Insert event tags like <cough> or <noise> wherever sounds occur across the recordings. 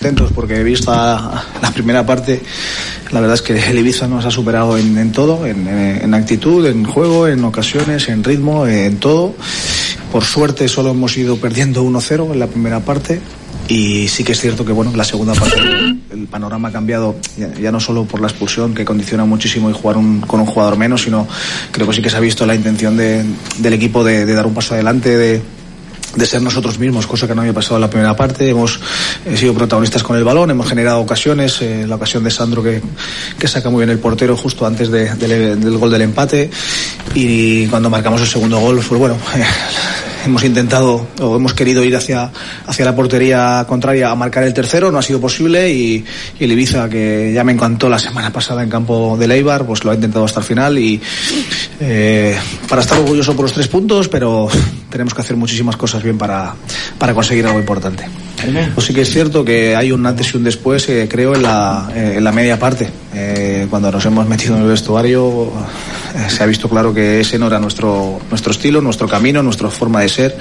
Contentos porque he visto la primera parte. La verdad es que el Ibiza nos ha superado en, en todo, en, en, actitud, en juego, en ocasiones, en ritmo, en todo. Por suerte solo hemos ido perdiendo 1-0 en la primera parte y sí que es cierto que bueno la segunda parte el panorama ha cambiado ya, ya, no solo por la expulsión que condiciona muchísimo y jugar un, con un jugador menos sino creo que sí que se ha visto la intención de, del equipo de, de, dar un paso adelante de de ser nosotros mismos, cosa que no había pasado en la primera parte. Hemos eh, sido protagonistas con el balón, hemos generado ocasiones, eh, la ocasión de Sandro que, que, saca muy bien el portero justo antes de, de, del gol del empate y cuando marcamos el segundo gol, pues bueno, <laughs> hemos intentado o hemos querido ir hacia, hacia la portería contraria a marcar el tercero, no ha sido posible y, y el Ibiza, que ya me encantó la semana pasada en campo de Leibar, pues lo ha intentado hasta el final y eh, para estar orgulloso por los tres puntos, pero tenemos que hacer muchísimas cosas bien para, para conseguir algo importante. Pues sí que es cierto que hay un antes y un después, eh, creo, en la, eh, en la media parte. Eh, cuando nos hemos metido en el vestuario se ha visto claro que ese no era nuestro, nuestro estilo, nuestro camino, nuestra forma de ser.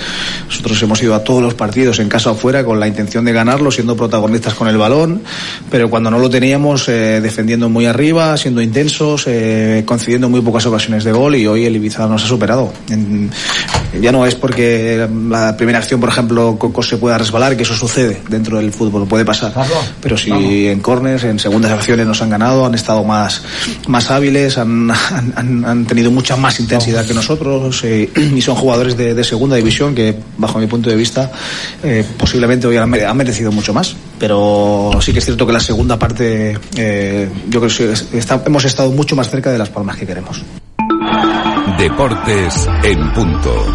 Nosotros hemos ido a todos los partidos, en casa o fuera, con la intención de ganarlo, siendo protagonistas con el balón, pero cuando no lo teníamos, defendiendo muy arriba, siendo intensos, concediendo muy pocas ocasiones de gol y hoy el Ibiza nos ha superado. Ya no es porque la primera acción, por ejemplo, Coco se pueda resbalar, que eso sucede dentro del fútbol, puede pasar. Pero si Vamos. en corners, en segundas acciones nos han ganado, han estado más, más hábiles, han, han, han tenido mucha más intensidad que nosotros eh, <clears throat> y son jugadores de, de, segunda división que, bajo mi punto de vista, eh, posiblemente hoy han, merecido mucho más. Pero sí que es cierto que la segunda parte, eh, yo creo que está, hemos estado mucho más cerca de las palmas que queremos. Deportes en punto.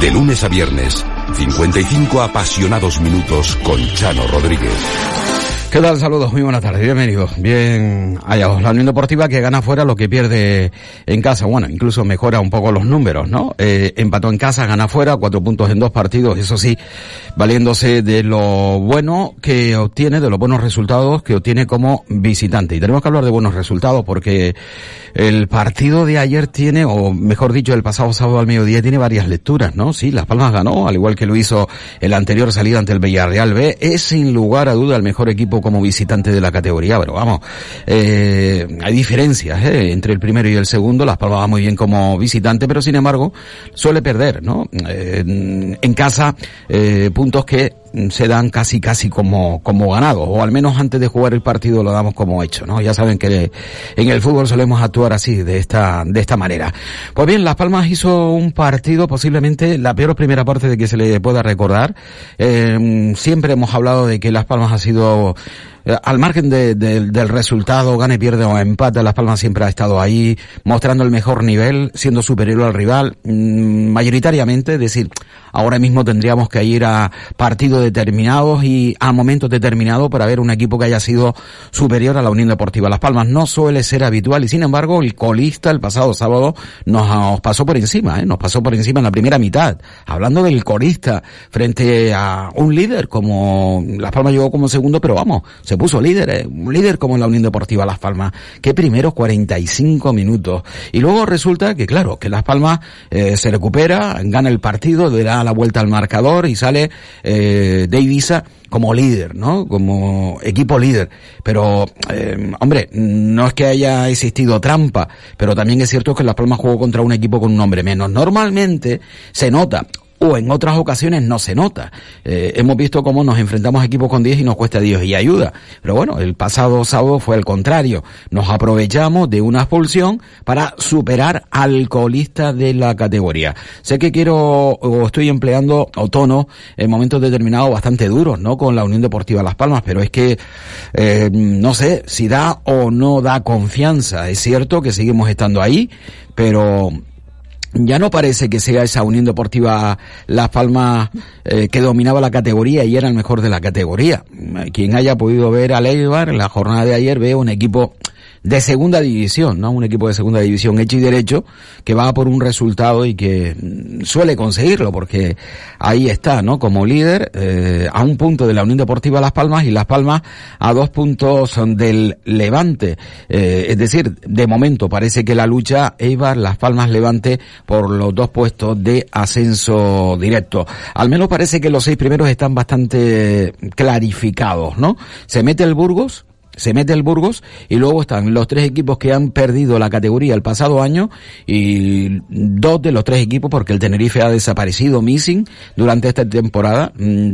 De lunes a viernes, 55 apasionados minutos con Chano Rodríguez. ¿Qué tal? Saludos, muy buenas tardes, bienvenidos. Bien hallados. La Unión Deportiva que gana fuera lo que pierde en casa. Bueno, incluso mejora un poco los números, ¿no? Eh, empató en casa, gana fuera, cuatro puntos en dos partidos, eso sí, valiéndose de lo bueno que obtiene, de los buenos resultados que obtiene como visitante. Y tenemos que hablar de buenos resultados porque el partido de ayer tiene, o mejor dicho, el pasado sábado al mediodía tiene varias lecturas, ¿no? Sí, Las Palmas ganó, al igual que lo hizo el anterior salida ante el Villarreal B. Es sin lugar a duda el mejor equipo como visitante de la categoría, pero vamos, eh, hay diferencias ¿eh? entre el primero y el segundo. Las Palmas muy bien como visitante, pero sin embargo suele perder, ¿no? Eh, en casa, puntos que se dan casi casi como, como ganados, o al menos antes de jugar el partido lo damos como hecho, ¿no? Ya saben que en el fútbol solemos actuar así, de esta, de esta manera. Pues bien, Las Palmas hizo un partido posiblemente la peor primera parte de que se le pueda recordar. Eh, siempre hemos hablado de que Las Palmas ha sido eh, al margen de, de, del resultado, gane, pierde o empate, Las Palmas siempre ha estado ahí, mostrando el mejor nivel, siendo superior al rival, mmm, mayoritariamente, es decir, ahora mismo tendríamos que ir a partidos determinados y a momentos determinados para ver un equipo que haya sido superior a la Unión Deportiva Las Palmas. No suele ser habitual y sin embargo el colista el pasado sábado nos, nos pasó por encima, ¿eh? nos pasó por encima en la primera mitad. Hablando del colista frente a un líder como Las Palmas llegó como segundo, pero vamos, se puso líder, eh, un líder como la Unión Deportiva Las Palmas, que primeros 45 minutos. Y luego resulta que, claro, que Las Palmas eh, se recupera, gana el partido, da la vuelta al marcador y sale eh, de como líder, ¿no? Como equipo líder. Pero, eh, hombre, no es que haya existido trampa, pero también es cierto que Las Palmas jugó contra un equipo con un nombre menos. Normalmente se nota, o en otras ocasiones no se nota. Eh, hemos visto cómo nos enfrentamos a equipos con 10 y nos cuesta Dios y ayuda. Pero bueno, el pasado sábado fue el contrario. Nos aprovechamos de una expulsión para superar al de la categoría. Sé que quiero o estoy empleando tono en momentos determinados bastante duros, ¿no? Con la Unión Deportiva Las Palmas, pero es que eh, no sé si da o no da confianza. Es cierto que seguimos estando ahí, pero ya no parece que sea esa Unión Deportiva Las Palmas eh, que dominaba la categoría y era el mejor de la categoría. Quien haya podido ver a Leibar en la jornada de ayer ve un equipo de segunda división, ¿no? Un equipo de segunda división hecho y derecho que va por un resultado y que mm, suele conseguirlo porque ahí está, ¿no? Como líder eh, a un punto de la Unión Deportiva Las Palmas y Las Palmas a dos puntos del Levante. Eh, es decir, de momento parece que la lucha Eibar, Las Palmas, Levante por los dos puestos de ascenso directo. Al menos parece que los seis primeros están bastante clarificados, ¿no? Se mete el Burgos, se mete el Burgos y luego están los tres equipos que han perdido la categoría el pasado año y dos de los tres equipos porque el Tenerife ha desaparecido missing durante esta temporada mm,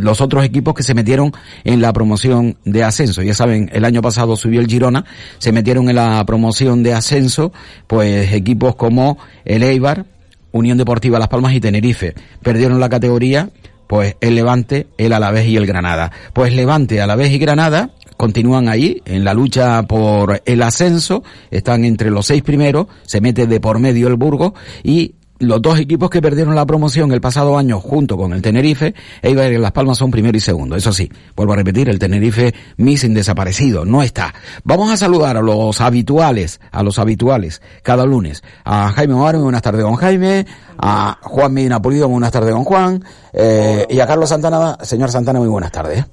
los otros equipos que se metieron en la promoción de ascenso ya saben el año pasado subió el Girona se metieron en la promoción de ascenso pues equipos como el Eibar Unión Deportiva Las Palmas y Tenerife perdieron la categoría pues el Levante, el Alavés y el Granada. Pues Levante, Alavés y Granada continúan ahí en la lucha por el ascenso, están entre los seis primeros, se mete de por medio el Burgos y los dos equipos que perdieron la promoción el pasado año junto con el Tenerife, Eibar y Las Palmas son primero y segundo. Eso sí, vuelvo a repetir, el Tenerife missing desaparecido, no está. Vamos a saludar a los habituales, a los habituales, cada lunes. A Jaime Omar, buenas tardes con Jaime, a Juan Medina Pulido, buenas tardes con Juan, eh, y a Carlos Santana, señor Santana, muy buenas tardes.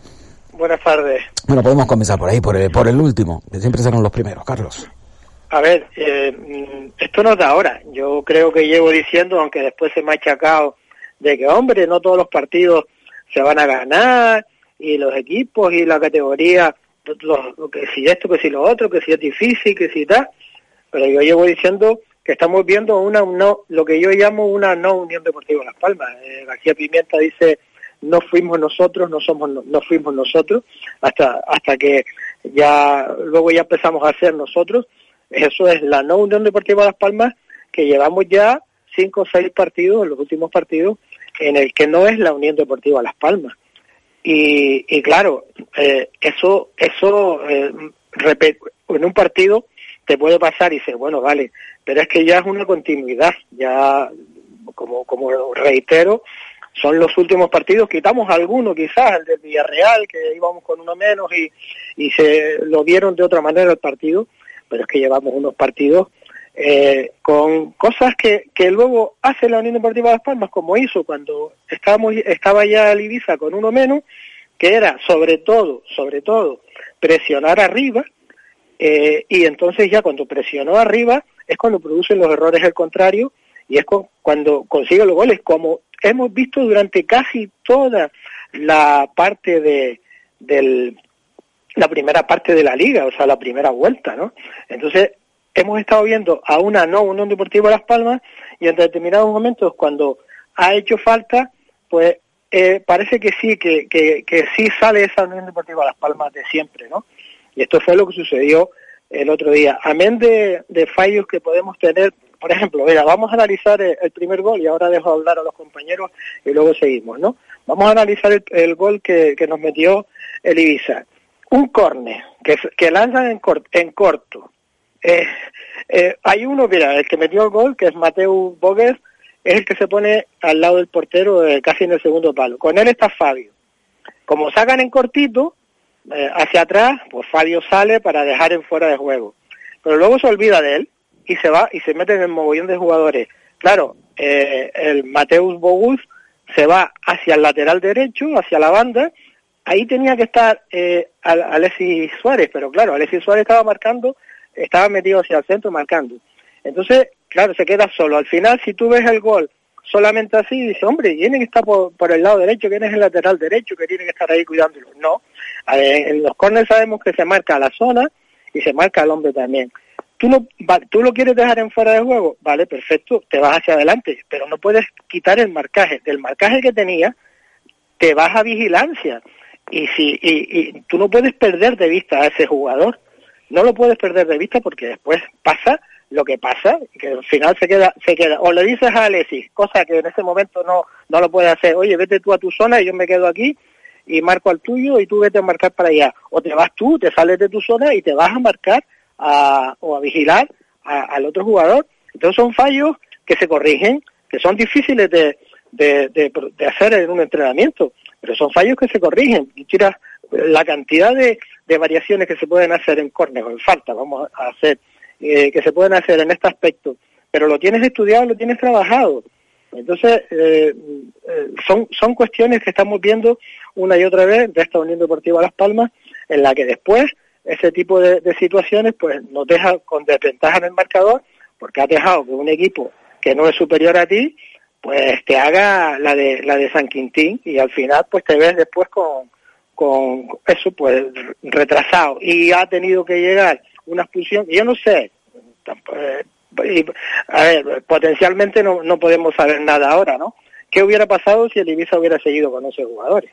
Buenas tardes. Bueno, podemos comenzar por ahí, por el, por el último, que siempre serán los primeros, Carlos. A ver, eh, esto no es de ahora. Yo creo que llevo diciendo, aunque después se me ha achacado, de que, hombre, no todos los partidos se van a ganar, y los equipos y la categoría, lo, que si esto, que si lo otro, que si es difícil, que si tal. Pero yo llevo diciendo que estamos viendo una no, lo que yo llamo una no Unión Deportiva Las Palmas. Eh, García Pimienta dice no fuimos nosotros, no somos, no fuimos nosotros, hasta, hasta que ya, luego ya empezamos a ser nosotros. Eso es la no Unión Deportiva Las Palmas, que llevamos ya cinco o seis partidos, los últimos partidos, en el que no es la Unión Deportiva Las Palmas. Y, y claro, eh, eso, eso eh, en un partido te puede pasar y dices, bueno, vale, pero es que ya es una continuidad, ya como, como reitero, son los últimos partidos, quitamos alguno quizás, el del Villarreal, que íbamos con uno menos y, y se lo vieron de otra manera el partido, pero es que llevamos unos partidos eh, con cosas que, que luego hace la Unión Deportiva de Las Palmas, como hizo cuando estábamos, estaba ya el Ibiza con uno menos, que era sobre todo, sobre todo, presionar arriba, eh, y entonces ya cuando presionó arriba es cuando producen los errores el contrario y es cuando consigue los goles, como hemos visto durante casi toda la parte de la primera parte de la liga, o sea, la primera vuelta, ¿no? Entonces, hemos estado viendo a una no Unión Deportiva Las Palmas y en determinados momentos cuando ha hecho falta, pues eh, parece que sí, que sí sale esa Unión Deportiva Las Palmas de siempre, ¿no? Y esto fue lo que sucedió el otro día. Amén de, de fallos que podemos tener por ejemplo, mira, vamos a analizar el, primer gol y ahora dejo hablar a los compañeros y luego seguimos, ¿no? Vamos a analizar el, gol que, nos metió el Ibiza. Un córner que, que lanzan en, corto. Eh, eh, hay uno, mira, el que metió el gol, que es Mateo Bogues, es el que se pone al lado del portero eh, casi en el segundo palo. Con él está Fabio. Como sacan en cortito, hacia atrás, pues Fabio sale para dejar en fuera de juego. Pero luego se olvida de él y se va y se mete en el mogollón de jugadores. Claro, eh, el Mateus Bogus se va hacia el lateral derecho, hacia la banda, ahí tenía que estar eh, Alexis Suárez, pero claro, Alexis Suárez estaba marcando, estaba metido hacia el centro marcando. Entonces, claro, se queda solo. Al final, si tú ves el gol solamente así, dice, hombre, tiene que estar por, el lado derecho, que es el lateral derecho, que tiene que estar ahí cuidándolo. No, en los corners sabemos que se marca la zona y se marca al hombre también. Tú, no, tú lo quieres dejar en fuera de juego, vale, perfecto, te vas hacia adelante, pero no puedes quitar el marcaje. Del marcaje que tenía, te vas a vigilancia. Y, si, y tú no puedes perder de vista a ese jugador. No lo puedes perder de vista porque después pasa lo que pasa, que al final se queda, se queda, o le dices a Alexis, cosa que en ese momento no, no lo puede hacer, oye, vete tú a tu zona y yo me quedo aquí y marco al tuyo y tú vete a marcar para allá. O te vas tú, te sales de tu zona y te vas a marcar a, o a vigilar al otro jugador. Entonces son fallos que se corrigen, que son difíciles de, de, hacer en un entrenamiento, pero son fallos que se corrigen. Y la cantidad de, de variaciones que se pueden hacer en córner o en falta, vamos a hacer, eh, que se pueden hacer en este aspecto, pero lo tienes estudiado, lo tienes trabajado. Entonces, eh, eh, son, son cuestiones que estamos viendo una y otra vez de esta Unión Deportiva Las Palmas, en la que después ese tipo de, situaciones pues nos deja con desventaja en el marcador, porque ha dejado que un equipo que no es superior a ti, pues te haga la de la de San Quintín y al final pues te ves después con, con eso pues retrasado y ha tenido que llegar una expulsión, yo no sé, eh, a ver, potencialmente no, no podemos saber nada ahora, ¿no? ¿Qué hubiera pasado si el Ibiza hubiera seguido con esos jugadores?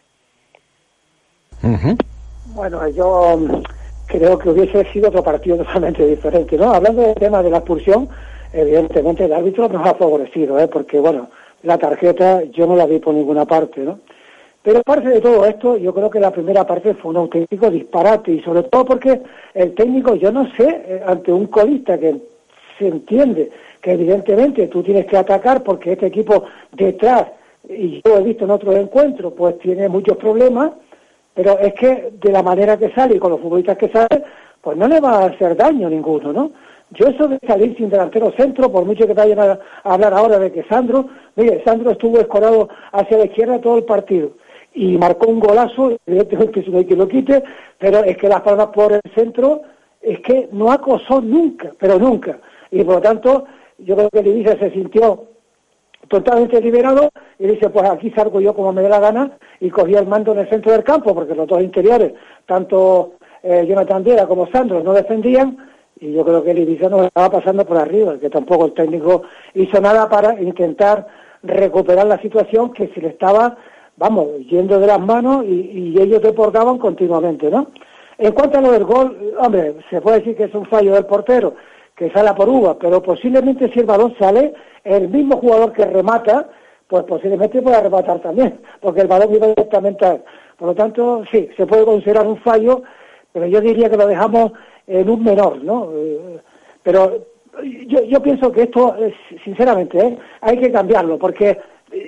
Bueno, yo creo que hubiese sido otro partido <laughs> totalmente diferente, ¿no? Hablando del tema de la expulsión, evidentemente el árbitro nos ha favorecido, ¿eh? Porque, bueno, la tarjeta yo no la vi por ninguna parte, ¿no? Pero aparte de todo esto, yo creo que la primera parte fue un auténtico disparate y sobre todo porque el técnico, yo no sé, eh, ante un colista que se entiende que evidentemente tú tienes que atacar porque este equipo detrás, y yo he visto en otros encuentros, pues tiene muchos problemas, pero es que de la manera que sale y con los futbolistas que salen, pues no le va a hacer daño ninguno, ¿no? Yo eso de salir sin delantero centro, por mucho que vayan a, hablar ahora de que Sandro, mire, Sandro estuvo escorado hacia la izquierda todo el partido y marcó un golazo, evidentemente no hay que lo quite, pero es que Las Palmas por el centro es que no acosó nunca, pero nunca. Y por lo tanto, yo creo que Ibiza se sintió totalmente liberado y dice, pues aquí salgo yo como me dé la gana y cogía el mando en el centro del campo porque los dos interiores, tanto eh, Jonathan Dera como Sandro, no defendían y yo creo que el Ibiza nos estaba pasando por arriba, que tampoco el técnico hizo nada para intentar recuperar la situación que se le estaba, vamos, yendo de las manos y, y ellos deportaban continuamente, ¿no? En cuanto a lo del gol, hombre, se puede decir que es un fallo del portero, que sale por uva, pero posiblemente si el balón sale, el mismo jugador que remata, pues posiblemente pueda rematar también, porque el balón iba directamente a él. Por lo tanto, sí, se puede considerar un fallo, pero yo diría que lo dejamos en un menor, ¿no? Eh, pero yo, pienso que esto, sinceramente, ¿eh? hay que cambiarlo, porque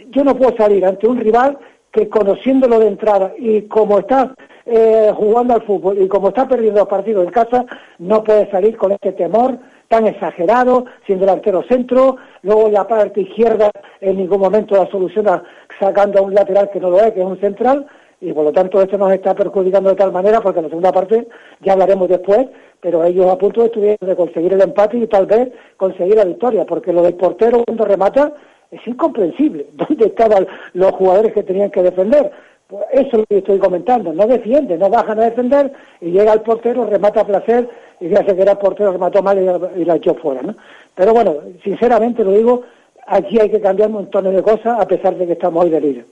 yo no puedo salir ante un rival que conociéndolo de entrada y como está eh, jugando al fútbol y como está perdiendo los partidos en casa, no puede salir con este temor tan exagerado, sin delantero centro, luego la parte izquierda en ningún momento la soluciona sacando a un lateral que no lo es, que es un central, y por lo tanto esto nos está perjudicando de tal manera, porque en la segunda parte ya hablaremos después, pero ellos a punto estuvieron de conseguir el empate y tal vez conseguir la victoria, porque lo del portero cuando remata es incomprensible. <laughs> ¿Dónde estaban los jugadores que tenían que defender? Pues eso es lo que estoy comentando. No defiende, no bajan a defender y llega el portero, remata a placer y ya se que era el portero, remató mal y, la echó fuera. ¿no? Pero bueno, sinceramente lo digo, aquí hay que cambiar un montón de cosas a pesar de que estamos hoy de líder.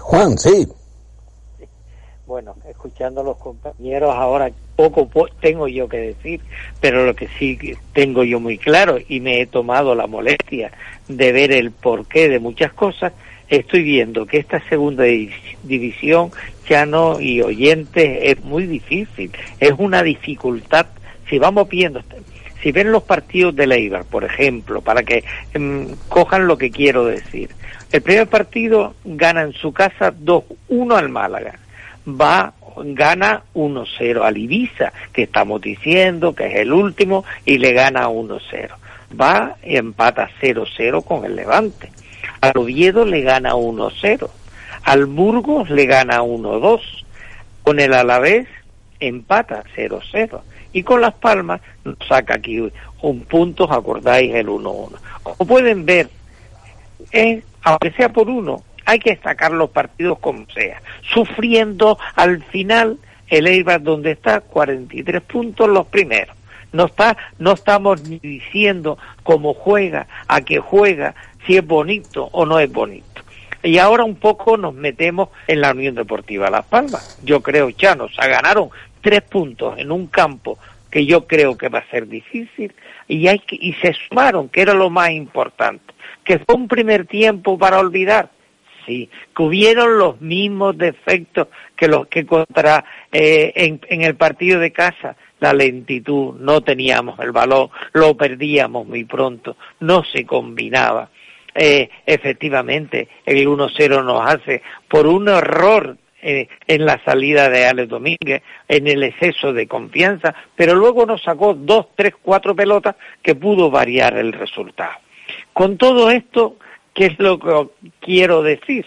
Juan, sí. Bueno, escuchando a los compañeros ahora poco tengo yo que decir, pero lo que sí tengo yo muy claro y me he tomado la molestia de ver el porqué de muchas cosas, estoy viendo que esta segunda división, Chano y oyentes, es muy difícil, es una dificultad. Si vamos viendo, si ven los partidos de Leibar, por ejemplo, para que mm, cojan lo que quiero decir. El primer partido gana en su casa 2-1 al Málaga. Va, gana 1-0 al Ibiza, que estamos diciendo que es el último, y le gana 1-0. Va y empata 0-0 con el Levante al Oviedo le gana 1-0. Al Burgos le gana 1-2, con el Alavés empata 0-0 y con Las Palmas saca aquí un punto, acordáis el 1-1. Como pueden ver, aunque sea por uno, hay que destacar los partidos como sea, sufriendo al final el Eibar donde está 43 puntos los primeros. No está, no estamos ni diciendo cómo juega, a qué juega, si es bonito o no es bonito. Y ahora un poco nos metemos en la Unión Deportiva Las Palmas. Yo creo, Chanos, a ganaron tres puntos en un campo que yo creo que va a ser difícil y hay que, y se sumaron, que era lo más importante, que fue un primer tiempo para olvidar, sí, que hubieron los mismos defectos que los que contra eh, en el partido de casa, la lentitud, no teníamos el balón, lo perdíamos muy pronto, no se combinaba. Eh, efectivamente, el 1-0 nos hace por un error eh, en la salida de Alex Domínguez, en el exceso de confianza, pero luego nos sacó dos, tres, cuatro pelotas que pudo variar el resultado. Con todo esto, ¿qué es lo que quiero decir?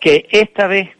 Que esta vez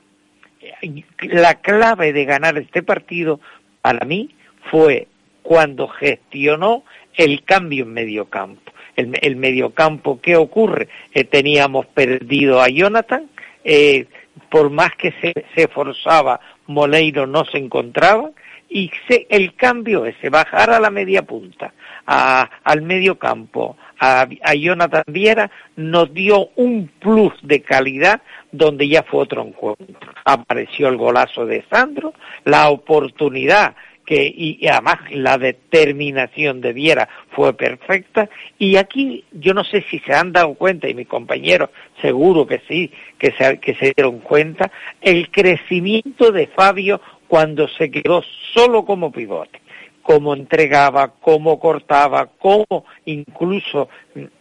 la clave de ganar este partido para mí fue cuando gestionó el cambio en medio campo. El, el mediocampo, ¿qué ocurre? Eh, teníamos perdido a Jonathan, eh, por más que se, se esforzaba, Moleiro no se encontraba, y el cambio ese, bajar a la media punta, al medio campo, a, a Jonathan Viera, nos dio un plus de calidad donde ya fue otro encuentro. Apareció el golazo de Sandro, la oportunidad que y, además la determinación de Viera fue perfecta y aquí yo no sé si se han dado cuenta y mis compañeros seguro que sí que se, que se dieron cuenta el crecimiento de Fabio cuando se quedó solo como pivote cómo entregaba, cómo cortaba, cómo incluso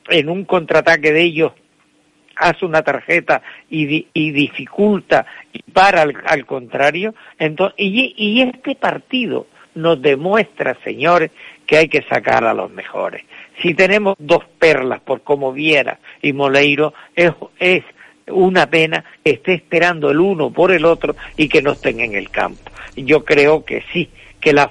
en un contraataque de ellos hace una tarjeta y, y dificulta y para al, al contrario. Entonces, y, y, este partido nos demuestra, señores, que hay que sacar a los mejores. Si tenemos dos perlas por como Viera y Moleiro, es, una pena que esté esperando el uno por el otro y que no estén en el campo. Yo creo que sí, que la,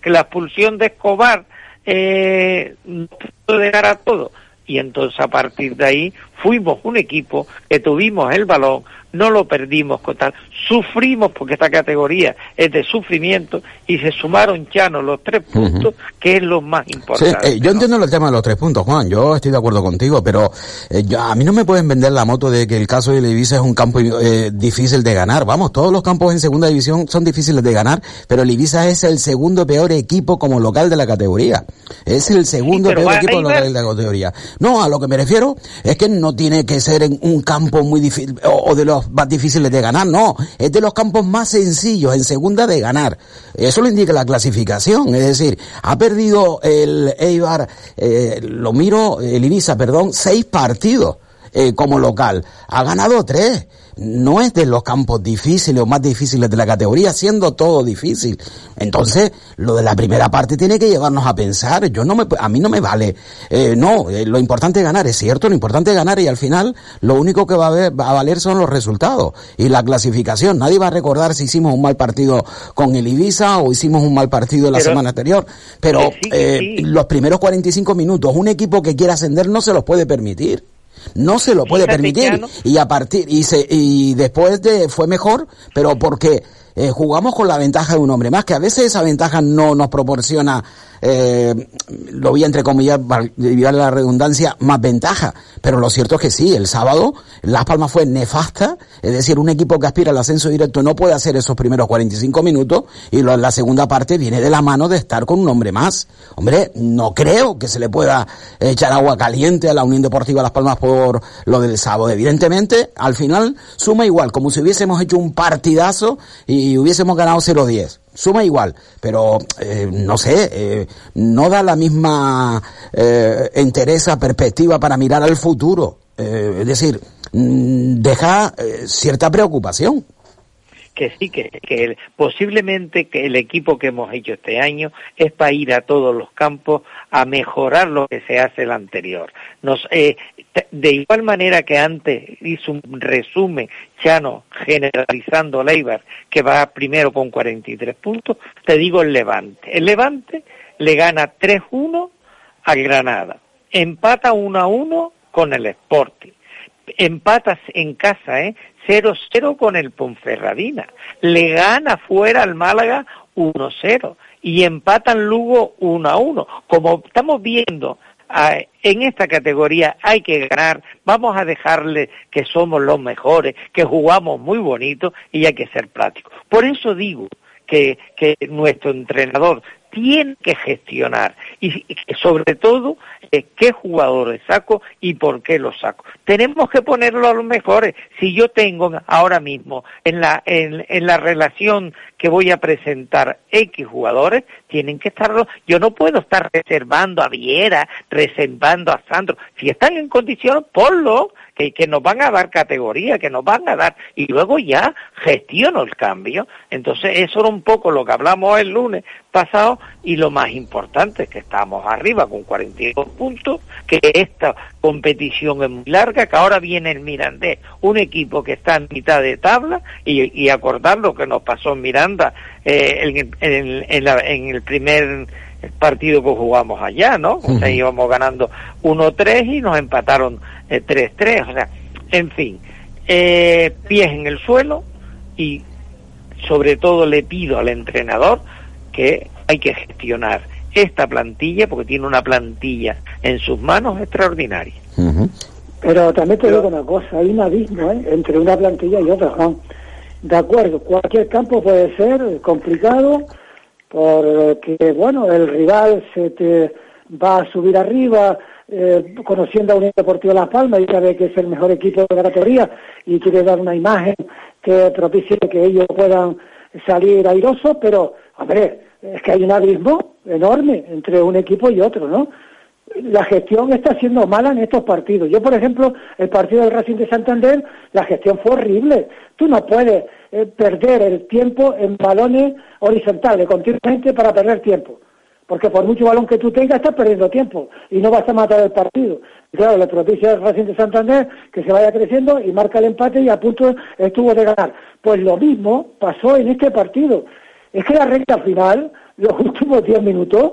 que la expulsión de Escobar eh, no pudo llegar a todo. Y entonces a partir de ahí fuimos un equipo que tuvimos el balón, no lo perdimos con tal, sufrimos porque esta categoría es de sufrimiento y se sumaron Chano los tres puntos, uh -huh. que es lo más importante. Sí, eh, yo entiendo el tema de los tres puntos, Juan, yo estoy de acuerdo contigo, pero eh, yo, a mí no me pueden vender la moto de que el caso de Ibiza es un campo eh, difícil de ganar. Vamos, todos los campos en segunda división son difíciles de ganar, pero el Ibiza es el segundo peor equipo como local de la categoría. Es el segundo sí, peor equipo local de la categoría. No, a lo que me refiero es que no tiene que ser en un campo muy difícil o, o de los más difíciles de ganar, no, es de los campos más sencillos en segunda de ganar. Eso lo indica la clasificación, es decir, ha perdido el Eibar, eh, lo miro, el Ibiza, perdón, seis partidos eh, como local, ha ganado tres no es de los campos difíciles o más difíciles de la categoría, siendo todo difícil. Entonces, lo de la primera parte tiene que llevarnos a pensar. Yo no me, a mí no me vale. Eh, no, eh, lo importante es ganar, es cierto, lo importante es ganar y al final lo único que va a, ver, va a valer son los resultados y la clasificación. Nadie va a recordar si hicimos un mal partido con el Ibiza o hicimos un mal partido la pero, semana anterior. Pero sí, eh, los primeros 45 minutos, un equipo que quiera ascender no se los puede permitir no se lo puede permitir. y a partir y se y después de fue mejor pero porque eh, jugamos con la ventaja de un hombre más que a veces esa ventaja no nos proporciona eh, lo vi entre comillas, la redundancia, más ventaja. Pero lo cierto es que sí, el sábado Las Palmas fue nefasta, es decir, un equipo que aspira al ascenso directo no puede hacer esos primeros 45 minutos y la segunda parte viene de la mano de estar con un hombre más. Hombre, no creo que se le pueda echar agua caliente a la Unión Deportiva Las Palmas por lo del sábado. Evidentemente, al final suma igual, como si hubiésemos hecho un partidazo y hubiésemos ganado 0-10 suma igual, pero eh, no sé, eh, no da la misma eh, interesa, perspectiva para mirar al futuro. es decir, mm, deja cierta preocupación. que sí, que, que posiblemente que el equipo que hemos hecho este año es para ir a todos los campos a mejorar lo que se hace el anterior. Eh, de igual manera que antes hizo un resumen, Chano, generalizando Leibar, que va primero con 43 puntos, te digo el Levante. El Levante le gana 3-1 al Granada, empata 1-1 con el Sporting, empatas en casa, ¿eh? 0-0 con el Ponferradina, le gana fuera al Málaga 1-0 y empatan Lugo 1-1. Como estamos viendo en esta categoría hay que ganar, vamos a dejarle que somos los mejores, que jugamos muy bonito y hay que ser prácticos. Por eso digo que, que nuestro entrenador tiene que gestionar y sobre todo eh, qué jugadores saco y por qué los saco. Tenemos que ponerlo a los mejores. Si yo tengo ahora mismo en la, en, la relación que voy a presentar X jugadores, tienen que estarlo. Yo no puedo estar reservando a Viera, reservando a Sandro. Si están en condiciones, ponlo que, nos van a dar categoría, que nos van a dar, y luego ya gestiono el cambio. Entonces, eso era un poco lo que hablamos el lunes pasado, y lo más importante es que estamos arriba con 42 puntos, que esta competición es muy larga, que ahora viene el Mirandés, un equipo que está en mitad de tabla, y, y lo que nos pasó en Miranda eh, en el primer partido que jugamos allá, ¿no? O sea, íbamos ganando 1-3 y nos empataron 3-3, eh, o sea, en fin, eh, pies en el suelo y sobre todo le pido al entrenador que hay que gestionar esta plantilla porque tiene una plantilla en sus manos extraordinaria. Pero también te digo una cosa, hay un abismo ¿eh? entre una plantilla y otra, Juan. De acuerdo, cualquier campo puede ser complicado, porque bueno, el rival se te va a subir arriba, eh, conociendo a Unión Deportiva Las Palmas y sabe que es el mejor equipo de la categoría y quiere dar una imagen que propicie que ellos puedan salir airosos, pero, hombre, es que hay un abismo enorme entre un equipo y otro, ¿no? La gestión está siendo mala en estos partidos. Yo, por ejemplo, el partido del Racing de Santander, la gestión fue horrible. Tú no puedes eh, perder el tiempo en balones horizontales continuamente para perder tiempo. Porque por mucho balón que tú tengas, estás perdiendo tiempo y no vas a matar el partido. claro, le propicia el Racing de Santander que se vaya creciendo y marca el empate y a punto estuvo de ganar. Pues lo mismo pasó en este partido. Es que la recta final, <laughs> los últimos 10 minutos,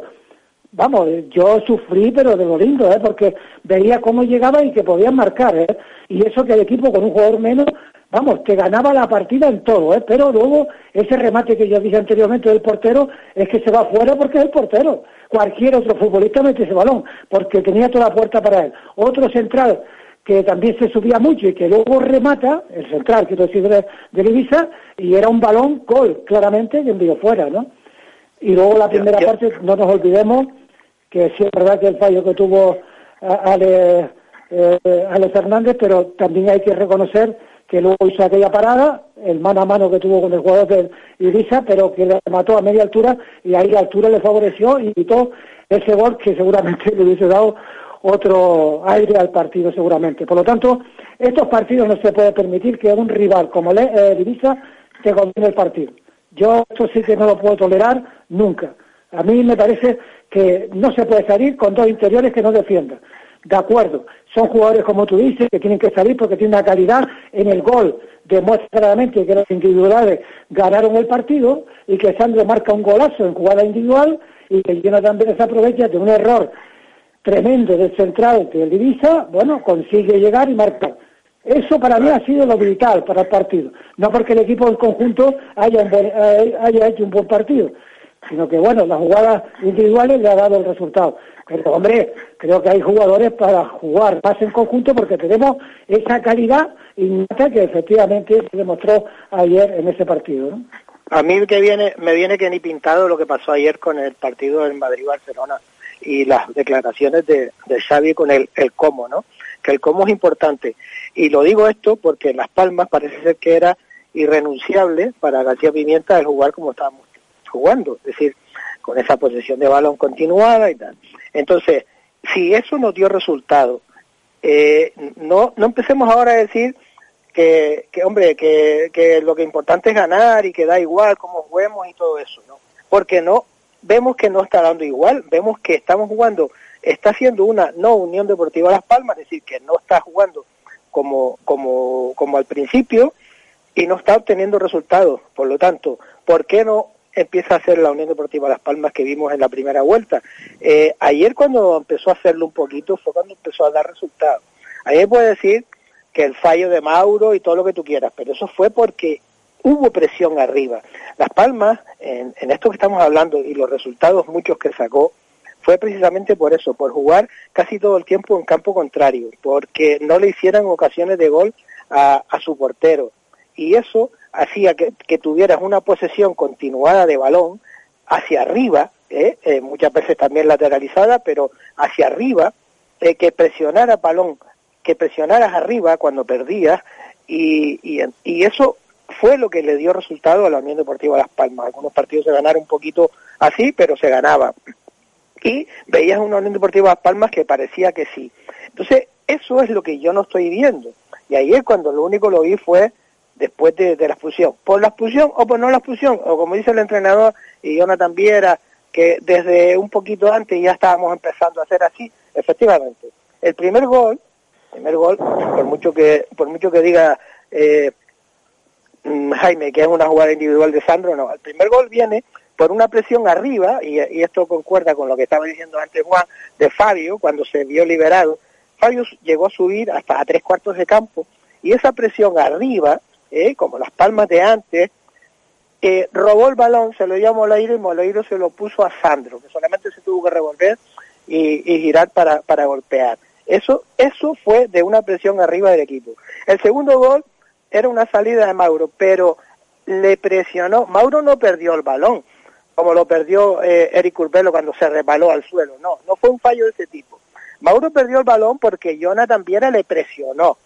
vamos, yo sufrí, pero de lo lindo, ¿eh? porque veía cómo llegaba y que podían marcar. ¿eh? Y eso que el equipo con un jugador menos vamos, te ganaba la partida en todo, ¿eh? pero luego ese remate que yo dije anteriormente del portero es que se va fuera porque es el portero. Cualquier otro futbolista mete ese balón, porque tenía toda la puerta para él. Otro central que también se subía mucho y que luego remata, el central, quiero decir, de, de Ibiza, y era un balón gol, claramente, que envió fuera, ¿no? Y luego la primera parte, no nos olvidemos que sí es verdad que el fallo que tuvo Ale, eh, Ale Fernández, pero también hay que reconocer que luego hizo aquella parada, el mano a mano que tuvo con el jugador de Ibiza, pero que le mató a media altura y ahí la altura le favoreció y quitó ese gol que seguramente <laughs> le hubiese dado otro aire al partido seguramente. Por lo tanto, estos partidos no se puede permitir que un rival como el eh, Ibiza te gobierne el partido. Yo esto sí que no lo puedo tolerar nunca. A mí me parece que no se puede salir con dos interiores que no defiendan. De acuerdo, son jugadores, como tú dices, que tienen que salir porque tienen una calidad en el gol. Demuestra claramente que las individuales ganaron el partido y que Sandro marca un golazo en jugada individual y que Jonathan Vélez aprovecha de un error tremendo del central del Divisa, bueno, consigue llegar y marcar. Eso para mí ha sido lo vital para el partido. No porque el equipo en conjunto haya, eh, haya hecho un buen partido, sino que, bueno, las jugadas individuales le ha dado el resultado. Pero, hombre, creo que hay jugadores para jugar más en conjunto porque tenemos esa calidad innata que efectivamente se demostró ayer en ese partido. A mí que viene, me viene que ni pintado lo que pasó ayer con el partido del Madrid-Barcelona y las declaraciones de, de Xavi con el, el cómo, ¿no? Que el cómo es importante. Y lo digo esto porque en Las Palmas parece ser que era irrenunciable para García Pimienta el jugar como estábamos jugando. Es decir, con esa posesión de balón continuada y tal. Entonces, si eso no dio resultado, eh, no, no empecemos ahora a decir que, que hombre, que, que lo que importante es ganar y que da igual cómo juguemos y todo eso, ¿no? Porque no, vemos que no está dando igual, vemos que estamos jugando, está haciendo una no Unión Deportiva Las Palmas, es decir, que no está jugando como, como, como al principio y no está obteniendo resultados. Por lo tanto, ¿por qué no empieza a hacer la Unión Deportiva Las Palmas que vimos en la primera vuelta? Eh, ayer cuando empezó a hacerlo un poquito fue cuando empezó a dar resultados. Ayer puede decir que el fallo de Mauro y todo lo que tú quieras, pero eso fue porque hubo presión arriba. Las Palmas, en, esto que estamos hablando y los resultados muchos que sacó, fue precisamente por eso, por jugar casi todo el tiempo en campo contrario, porque no le hicieran ocasiones de gol a su portero. Y eso hacía que, tuvieras una posesión continuada de balón hacia arriba, ¿eh? Eh, muchas veces también lateralizada, pero hacia arriba, eh, que presionara balón, que presionaras arriba cuando perdías, y, eso fue lo que le dio resultado a la Unión Deportiva Las Palmas. Algunos partidos se ganaron un poquito así, pero se ganaba. Y veías una Unión Deportiva Las Palmas que parecía que sí. Entonces, eso es lo que yo no estoy viendo. Y es cuando lo único lo vi fue después de, la expulsión. Por la expulsión o por no la expulsión, o como dice el entrenador y Jonathan Viera, que desde un poquito antes ya estábamos empezando a hacer así, efectivamente. El primer gol, primer gol, por mucho que, por mucho que diga eh, Jaime que es una jugada individual de Sandro, no, el primer gol viene por una presión arriba, y, y, esto concuerda con lo que estaba diciendo antes Juan, de Fabio, cuando se vio liberado, Fabio llegó a subir hasta a tres cuartos de campo, y esa presión arriba, eh, como las palmas de antes, robó el balón, se lo dio a Moleiro y Moleiro se lo puso a Sandro, que solamente se tuvo que revolver y, girar para, golpear. Eso, eso fue de una presión arriba del equipo. El segundo gol era una salida de Mauro, pero le presionó. Mauro no perdió el balón, como lo perdió eh, Eric Urbelo cuando se resbaló al suelo. No, no fue un fallo de ese tipo. Mauro perdió el balón porque Jonathan Viera le presionó.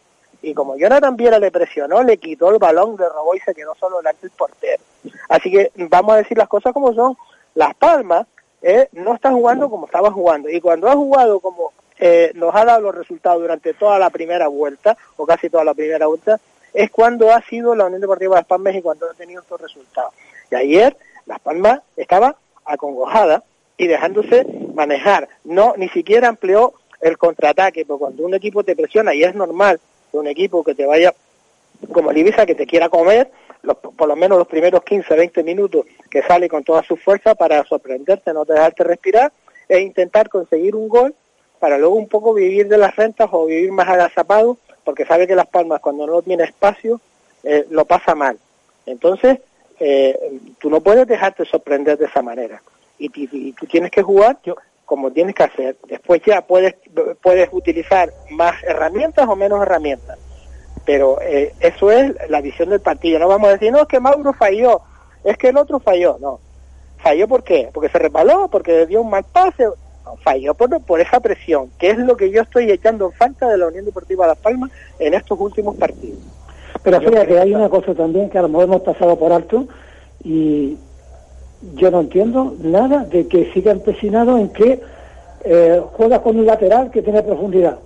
Y como Jonathan Viera le presionó, le quitó el balón, le robó y se quedó solo delante del portero. Así que vamos a decir las cosas como son. Las Palmas eh, no está jugando como estaba jugando. Y cuando ha jugado como eh, nos ha dado los resultados durante toda la primera vuelta, o casi toda la primera vuelta, es cuando ha sido la Unión Deportiva de Las Palmas y cuando ha tenido estos resultados. Y ayer Las Palmas estaba acongojada y dejándose manejar. No, ni siquiera empleó el contraataque, porque cuando un equipo te presiona, y es normal un equipo que te vaya como el Ibiza, que te quiera comer, los, por lo menos los primeros 15, 20 minutos, que sale con toda su fuerza para sorprenderte, no dejarte respirar, e intentar conseguir un gol para luego un poco vivir de las rentas o vivir más agazapado, porque sabe que Las Palmas cuando no tiene espacio eh, lo pasa mal. Entonces, eh, tú no puedes dejarte sorprender de esa manera. Y, y, y tú tienes que jugar como tienes que hacer. Después ya puedes, puedes utilizar más herramientas o menos herramientas. Pero eh, eso es la visión del partido. No vamos a decir, no, es que Mauro falló, es que el otro falló. No. ¿Falló por qué? Porque se resbaló, porque dio un mal pase. No, falló por, por esa presión, que es lo que yo estoy echando en falta de la Unión Deportiva Las Palmas en estos últimos partidos. Pero fíjate que hay una cosa también que a lo mejor hemos pasado por alto y yo no entiendo nada de que siga empecinado en que eh, juega con un lateral que tiene profundidad,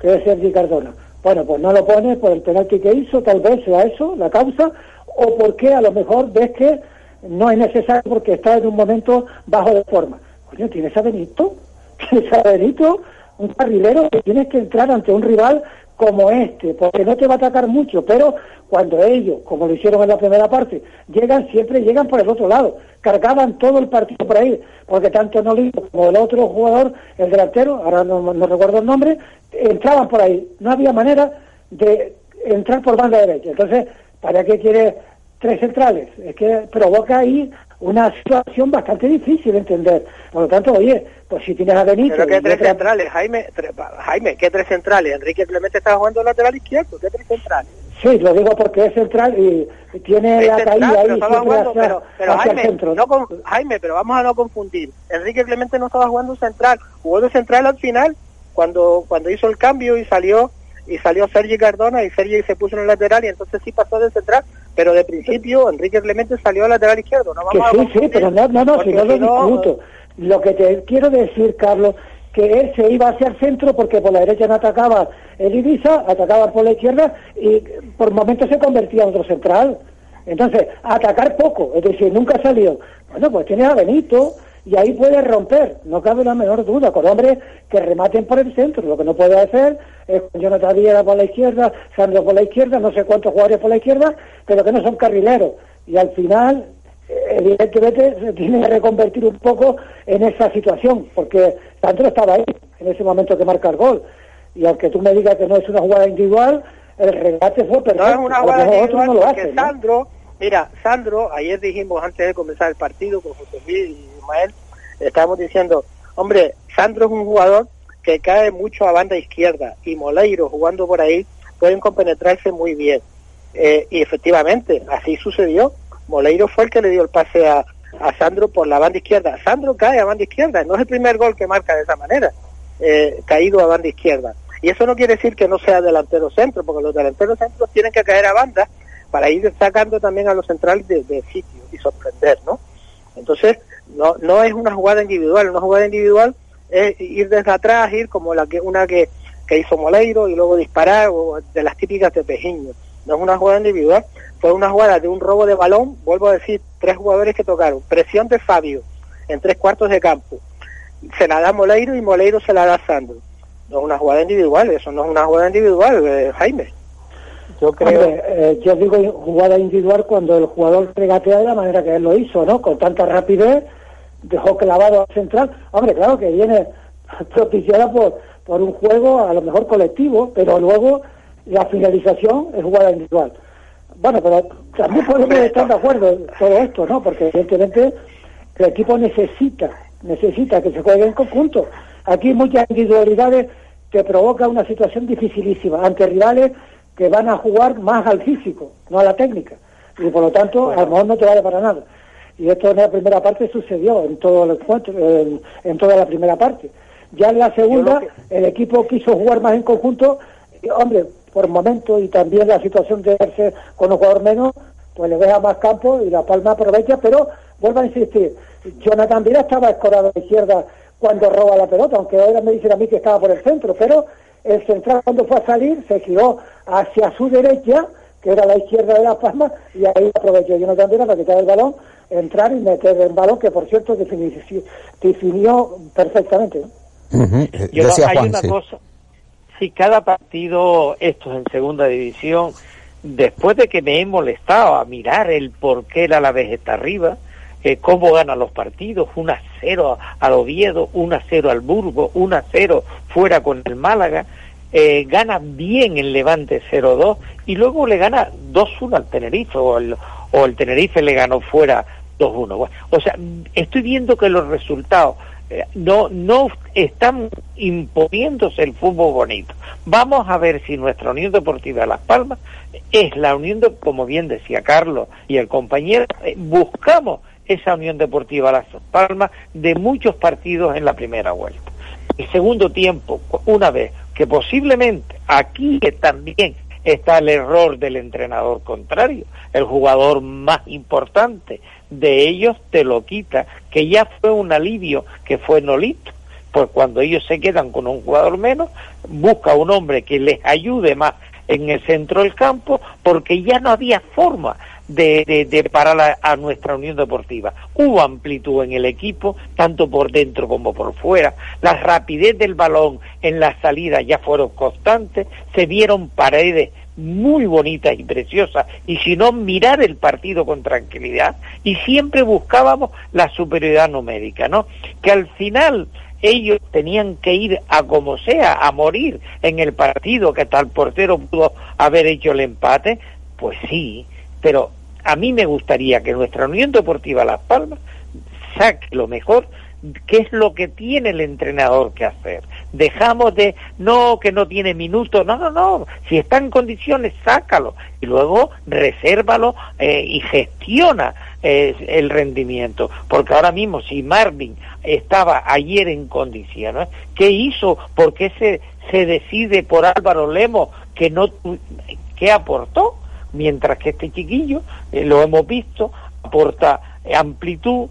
que es Sergi Cardona. Bueno, pues no lo pones por el penalti que hizo, tal vez sea eso la causa, o porque a lo mejor ves que no es necesario porque está en un momento bajo de forma. Coño, tienes a Benito, <laughs> tienes a Benito, un carrilero que tienes que entrar ante un rival como este, porque no te va a atacar mucho, pero cuando ellos, como lo hicieron en la primera parte, llegan, siempre llegan por el otro lado, cargaban todo el partido por ahí, porque tanto Nolito como el otro jugador, el delantero, ahora no, no, recuerdo el nombre, entraban por ahí, no había manera de entrar por banda derecha, entonces, ¿para qué quiere tres centrales? Es que provoca ahí una situación bastante difícil de entender. Por lo tanto, oye, pues si tienes a Benito... Pero ¿qué tres otra... centrales, Jaime? Tre Jaime, ¿qué tres centrales? Enrique Clemente estaba jugando lateral izquierdo, ¿qué tres centrales? Sí, lo digo porque es central y tiene es la central, caída pero ahí estaba jugando, hacia, pero, pero hacia Jaime, el centro. no con, Jaime, pero vamos a no confundir. Enrique Clemente no estaba jugando central, jugó de central al final, cuando cuando hizo el cambio y salió y salió Sergi Cardona y Sergi se puso en el lateral y entonces sí pasó de central, pero de principio Enrique Clemente salió al lateral izquierdo. No que vamos sí, sí, pero no, no, no, si no lo discuto. Lo que te quiero decir, Carlos, que él se iba hacia el centro porque por la derecha no atacaba el Ibiza, atacaba por la izquierda y por momentos se convertía en otro central. Entonces, atacar poco, es decir, nunca salió. Bueno, pues tiene a Benito y ahí puede romper, no cabe la menor duda, con hombres que rematen por el centro. Lo que no puede hacer es con Jonathan Viera por la izquierda, Sandro por la izquierda, no sé cuántos jugadores por la izquierda, pero que no son carrileros. Y al final, evidentemente, se tiene que reconvertir un poco en esa situación, porque Sandro estaba ahí en ese momento que marca el gol. Y aunque tú me digas que no es una jugada individual, el regate fue perfecto. No es una jugada individual no lo porque Sandro, mira, Sandro, ayer dijimos antes de comenzar el partido con José Luis y Ismael, estábamos diciendo, hombre, Sandro es un jugador que cae mucho a banda izquierda y Moleiro jugando por ahí pueden compenetrarse muy bien. Eh, y efectivamente, así sucedió. Moleiro fue el que le dio el pase a, a Sandro por la banda izquierda. Sandro cae a banda izquierda, no es el primer gol que marca de esa manera, eh, caído a banda izquierda. Y eso no quiere decir que no sea delantero centro, porque los delanteros centros tienen que caer a banda para ir sacando también a los centrales de, sitio y sorprender, ¿no? Entonces, no, no es una jugada individual, una jugada individual es ir desde atrás, ir como la que una que, que hizo Moleiro y luego disparar, o de las típicas de Pejiño. No es una jugada individual, fue una jugada de un robo de balón, vuelvo a decir, tres jugadores que tocaron, presión de Fabio en tres cuartos de campo, se la da Moleiro y Moleiro se la da Sandro no es una jugada individual, eso no es una jugada individual, eh, Jaime. Yo creo, eh, yo digo jugada individual cuando el jugador regatea de la manera que él lo hizo, ¿no? Con tanta rapidez, dejó clavado al central. Hombre, claro que viene <laughs> propiciada por, por un juego a lo mejor colectivo, pero luego la finalización es jugada individual. Bueno, pero también podemos estar de acuerdo en todo esto, ¿no? Porque evidentemente el equipo necesita, necesita que se juegue en conjunto. Aquí muchas individualidades que provoca una situación dificilísima ante rivales que van a jugar más al físico, no a la técnica. Y por lo tanto, a lo mejor no te vale para nada. Y esto en la primera parte sucedió, en todo el encuentro, en, toda la primera parte. Ya en la segunda, el equipo quiso jugar más en conjunto. Y, hombre, por momento y también la situación de verse con un jugador menos, pues le deja más campo y La Palma aprovecha, pero vuelvo a insistir, Jonathan Vila estaba escorado a la izquierda cuando roba la pelota, aunque ahora me dicen a mí que estaba por el centro, pero el central cuando fue a salir se giró hacia su derecha, que era la izquierda de la Palmas, y ahí aprovechó yo no también para quitar el balón, entrar y meter el balón, que por cierto definió, perfectamente. Yo hay una cosa, si cada partido, estos en segunda división, después de que me he molestado a mirar el por qué el Alavés está arriba, eh, cómo gana los partidos, 1 a 0 al Oviedo, 1 a 0 al Burgo, 1 a 0 fuera con el Málaga, eh, gana bien el Levante 0-2 y luego le gana 2-1 al Tenerife o el, Tenerife le ganó fuera 2-1. o sea, estoy viendo que los resultados eh, no, no están imponiéndose el fútbol bonito. Vamos a ver si nuestra Unión Deportiva de Las Palmas es la unión, de, como bien decía Carlos y el compañero, buscamos esa Unión Deportiva Las Palmas de muchos partidos en la primera vuelta. El segundo tiempo, una vez que posiblemente aquí también está el error del entrenador contrario, el jugador más importante de ellos te lo quita, que ya fue un alivio que fue Nolito, pues cuando ellos se quedan con un jugador menos, busca un hombre que les ayude más en el centro del campo, porque ya no había forma de, de, parar a, nuestra Unión Deportiva. Hubo amplitud en el equipo, tanto por dentro como por fuera. La rapidez del balón en la salida ya fueron constantes, se vieron paredes muy bonitas y preciosas, y si no, mirar el partido con tranquilidad, y siempre buscábamos la superioridad numérica, ¿no? Que al final ellos tenían que ir a como sea, a morir en el partido, que tal portero pudo haber hecho el empate, pues sí, pero a mí me gustaría que nuestra Unión Deportiva Las Palmas saque lo mejor, que es lo que tiene el entrenador que hacer. Dejamos de, no, que no tiene minutos, no, no, no, si está en condiciones, sácalo y luego resérvalo eh, y gestiona eh, el rendimiento. Porque ahora mismo, si Marvin estaba ayer en condiciones, ¿qué hizo? ¿Por qué se, se decide por Álvaro Lemos que no, qué aportó? Mientras que este chiquillo, eh, lo hemos visto, aporta amplitud,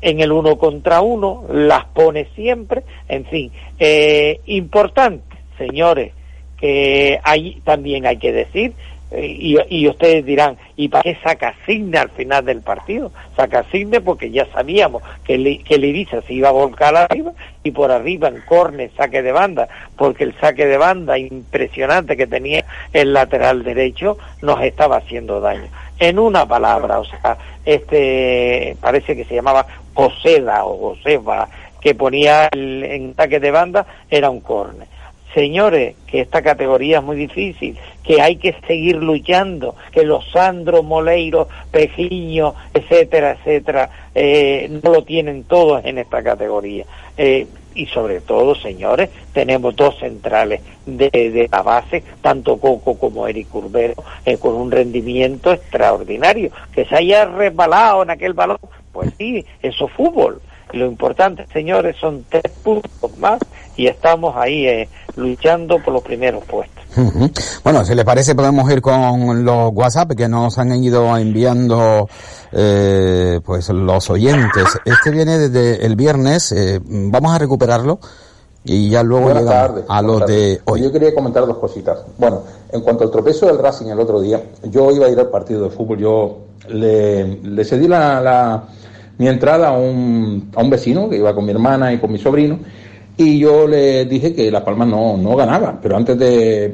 en el uno contra uno, las pone siempre, en fin, eh, importante, señores, que hay, también hay que decir y, y, ustedes dirán, ¿y para qué saca Signe al final del partido? Saca Signe porque ya sabíamos que, el, que se iba a volcar arriba y por arriba en corne, saque de banda, porque el saque de banda impresionante que tenía el lateral derecho nos estaba haciendo daño. En una palabra, o sea, este parece que se llamaba Joseda o Joseba, que ponía el, en saque de banda, era un corne señores, que esta categoría es muy difícil, que hay que seguir luchando, que los Sandro, Moleiro, Pejiño, etcétera, etcétera, eh, no lo tienen todos en esta categoría. Eh, y sobre todo, señores, tenemos dos centrales de, la base, tanto Coco como Eric Urbero, eh, con un rendimiento extraordinario. Que se haya resbalado en aquel balón, pues sí, eso es fútbol. Lo importante, señores, son tres puntos más y estamos ahí eh, luchando por los primeros puestos. Bueno, si les parece podemos ir con los WhatsApp que nos han ido enviando eh, pues los oyentes. Este viene desde el viernes, eh, vamos a recuperarlo y ya luego llegamos a los de hoy. Yo quería comentar dos cositas. Bueno, en cuanto al tropezo del Racing el otro día, yo iba a ir al partido de fútbol, yo le, le cedí la, la, mi entrada a un, a un vecino que iba con mi hermana y con mi sobrino y yo le dije que Las Palmas no, no ganaba, pero antes de,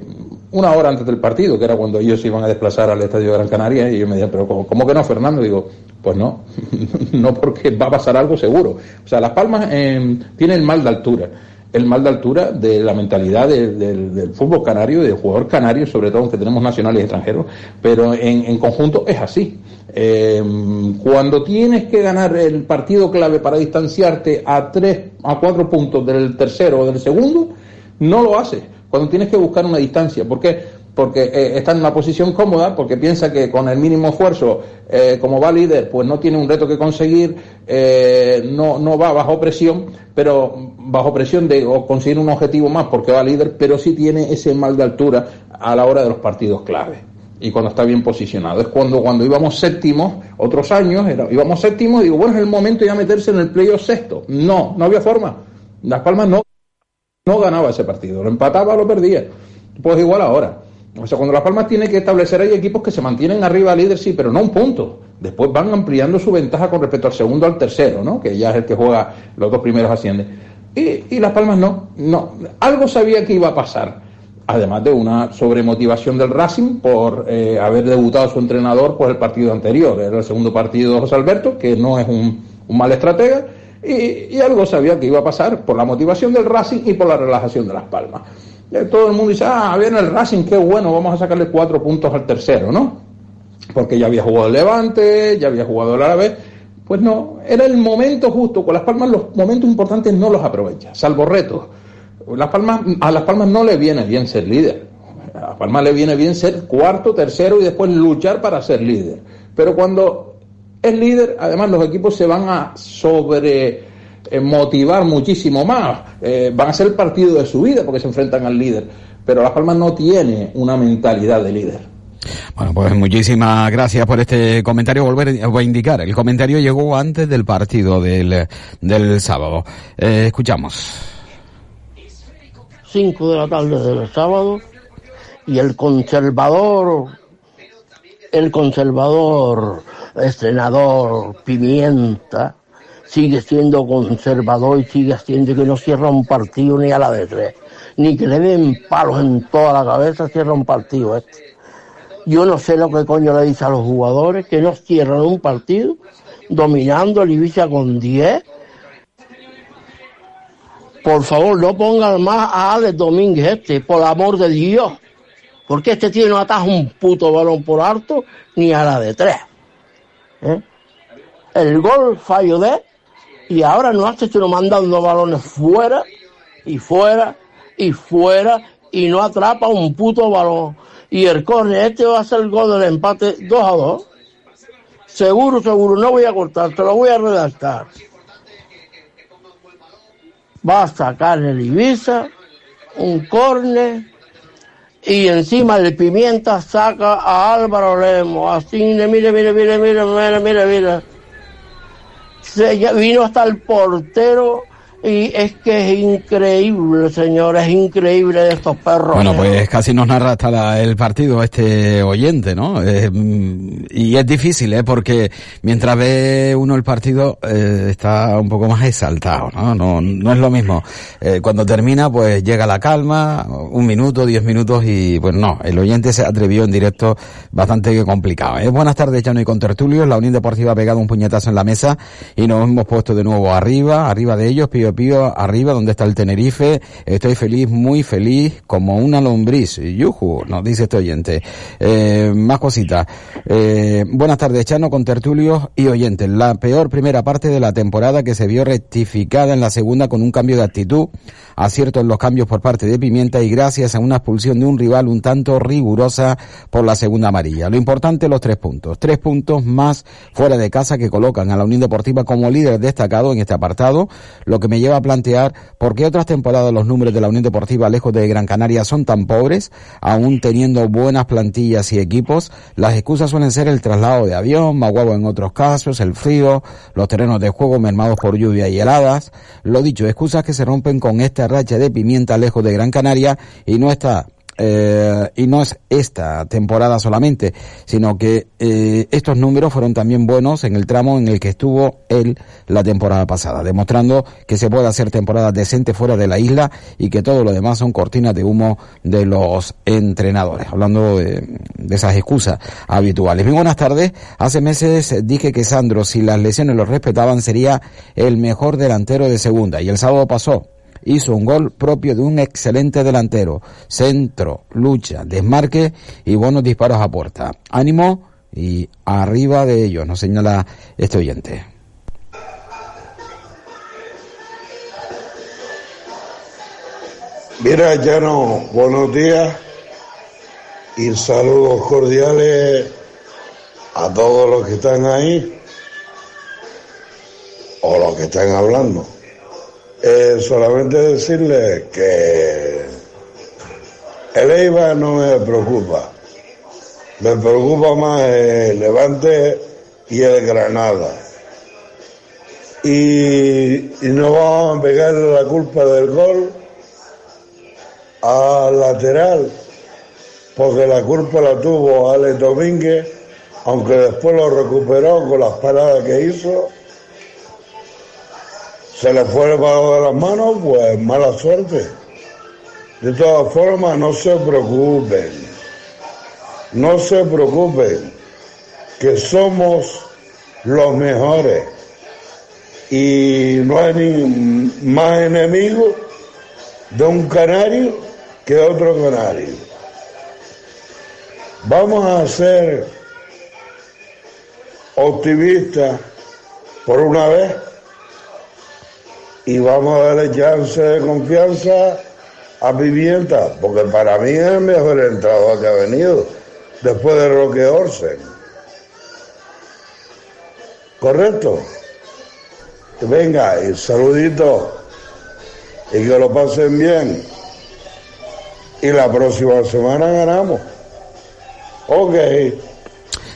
una hora antes del partido, que era cuando ellos se iban a desplazar al estadio de Gran Canaria, y yo me dije, pero ¿cómo, que no, Fernando? digo, pues no, <laughs> no porque va a pasar algo seguro. O sea, Las Palmas eh, tiene el mal de altura el mal de altura de la mentalidad del fútbol canario, del jugador canario, sobre todo aunque tenemos nacionales y extranjeros, pero en, conjunto es así. Em, cuando tienes que ganar el partido clave para distanciarte a tres, a cuatro puntos del tercero o del segundo, no lo haces. Cuando tienes que buscar una distancia, porque porque eh, está en una posición cómoda, porque piensa que con el mínimo esfuerzo, eh, como va líder, pues no tiene un reto que conseguir, eh, no, no va bajo presión, pero bajo presión de conseguir un objetivo más porque va líder, pero sí tiene ese mal de altura a la hora de los partidos clave y cuando está bien posicionado. Es cuando, cuando íbamos séptimos, otros años, íbamos séptimos y digo, bueno, es el momento ya meterse en el playoff sexto. No, no había forma. Las Palmas no, no ganaba ese partido, lo empataba lo perdía. Pues igual ahora. O sea, cuando Las Palmas tiene que establecer, hay equipos que se mantienen arriba líder, sí, pero no un punto. Después van ampliando su ventaja con respecto al segundo al tercero, ¿no? Que ya es el que juega, los dos primeros ascienden. Y, Las Palmas no, no. Algo sabía que iba a pasar. Además de una sobremotivación del Racing por eh, haber debutado su entrenador por el partido anterior. Era el segundo partido de José Alberto, que no es un, mal estratega. Y, y algo sabía que iba a pasar por la motivación del Racing y por la relajación de Las Palmas todo el mundo dice, ah, viene el Racing, qué bueno, vamos a sacarle cuatro puntos al tercero, ¿no? Porque ya había jugado el Levante, ya había jugado el Árabe. Pues no, era el momento justo. Con Las Palmas los momentos importantes no los aprovecha, salvo retos. Las Palmas, a Las Palmas no le viene bien ser líder. A Las Palmas le viene bien ser cuarto, tercero y después luchar para ser líder. Pero cuando es líder, además los equipos se van a sobre eh, motivar muchísimo más. Eh, van a ser el partido de su vida porque se enfrentan al líder. Pero Las Palmas no tiene una mentalidad de líder. Bueno, pues muchísimas gracias por este comentario. Volver a indicar, el comentario llegó antes del partido del, del sábado. Eh, escuchamos. 5 de la tarde del sábado y el conservador, el conservador, estrenador Pimienta, sigue siendo conservador y sigue haciendo que no cierra un partido ni a la de tres, ni que le den palos en toda la cabeza, cierra un partido este. Yo no sé lo que coño le dice a los jugadores, que no cierran un partido, dominando el Ibiza con 10. Por favor, no pongan más a Alex Domínguez este, por amor de Dios. Porque este tío no ataja un puto balón por alto ni a la de tres. ¿Eh? El gol fallo de y ahora no hace sino mandando balones fuera y fuera y fuera y no atrapa un puto balón. Y el corre, este va a ser el gol del empate 2 a 2. Seguro, seguro, no voy a cortar, te lo voy a redactar. Va a sacar el Ibiza, un corne, y encima el pimienta saca a Álvaro Lemos. Así, mire, mire, mire, mire, mire, mire, mire Se vino hasta el portero y es que es increíble, señor, es increíble estos perros. Bueno, pues casi nos narra hasta el partido este oyente, ¿no? Eh, mm, y es difícil, ¿eh? Porque mientras ve uno el partido eh, está un poco más exaltado, ¿no? No, no es lo mismo. Eh, cuando termina, pues llega la calma, un minuto, diez minutos y, pues no, el oyente se atrevió en directo bastante complicado. ¿eh? Buenas tardes, Llano y Contertulios. La Unión Deportiva ha pegado un puñetazo en la mesa y nos hemos puesto de nuevo arriba, arriba de ellos, pío pío, arriba donde está el Tenerife. Estoy feliz, muy feliz, como una lombriz. Yuju, nos dice este oyente. Eh, más cositas. Eh, buenas tardes, Chano, Contertulios y oyentes. La peor primera parte de la temporada que se vio rectificada en la segunda con un cambio de actitud, acierto en los cambios por parte de Pimienta y gracias a una expulsión de un rival un tanto rigurosa por la segunda amarilla. Lo importante, los tres puntos. Tres puntos más fuera de casa que colocan a la Unión Deportiva como líder destacado en este apartado, lo que me lleva a plantear por qué otras temporadas los números de la Unión Deportiva lejos de Gran Canaria son tan pobres, aún teniendo buenas plantillas y equipos. Las excusas suelen ser el traslado de avión, huevo en otros casos, el frío, los terrenos de juego mermados por lluvia y heladas. Lo dicho, excusas que se rompen con esta racha de pimienta lejos de Gran Canaria y no está eh, y no es esta temporada solamente, sino que eh, estos números fueron también buenos en el tramo en el que estuvo él la temporada pasada, demostrando que se puede hacer temporadas decentes fuera de la isla y que todo lo demás son cortinas de humo de los entrenadores. Hablando de, de esas excusas habituales. Muy buenas tardes. Hace meses dije que Sandro, si las lesiones lo respetaban, sería el mejor delantero de segunda y el sábado pasó hizo un gol propio de un excelente delantero. Centro, lucha, desmarque y buenos disparos a puerta. Ánimo y arriba de ellos, nos señala este oyente. Mira, Llano, buenos días y saludos cordiales a todos los que están ahí o los que están hablando. Eh, solamente decirles que el EIBA no me preocupa. Me preocupa más el Levante y el Granada. Y, y no vamos a pegarle la culpa del gol al lateral, porque la culpa la tuvo Alex Domínguez, aunque después lo recuperó con las paradas que hizo se le fue el balón de las manos, pues mala suerte. De todas formas, no se preocupen, no se preocupen, que somos los mejores y no hay ni más enemigo de un canario que otro canario. Vamos a ser optimistas por una vez y vamos a darle chance de confianza a Pimienta, porque para mí es el mejor entrador que ha venido después de Roque Orsen. ¿Correcto? Venga, y saludito y que lo pasen bien. Y la próxima semana ganamos. Ok.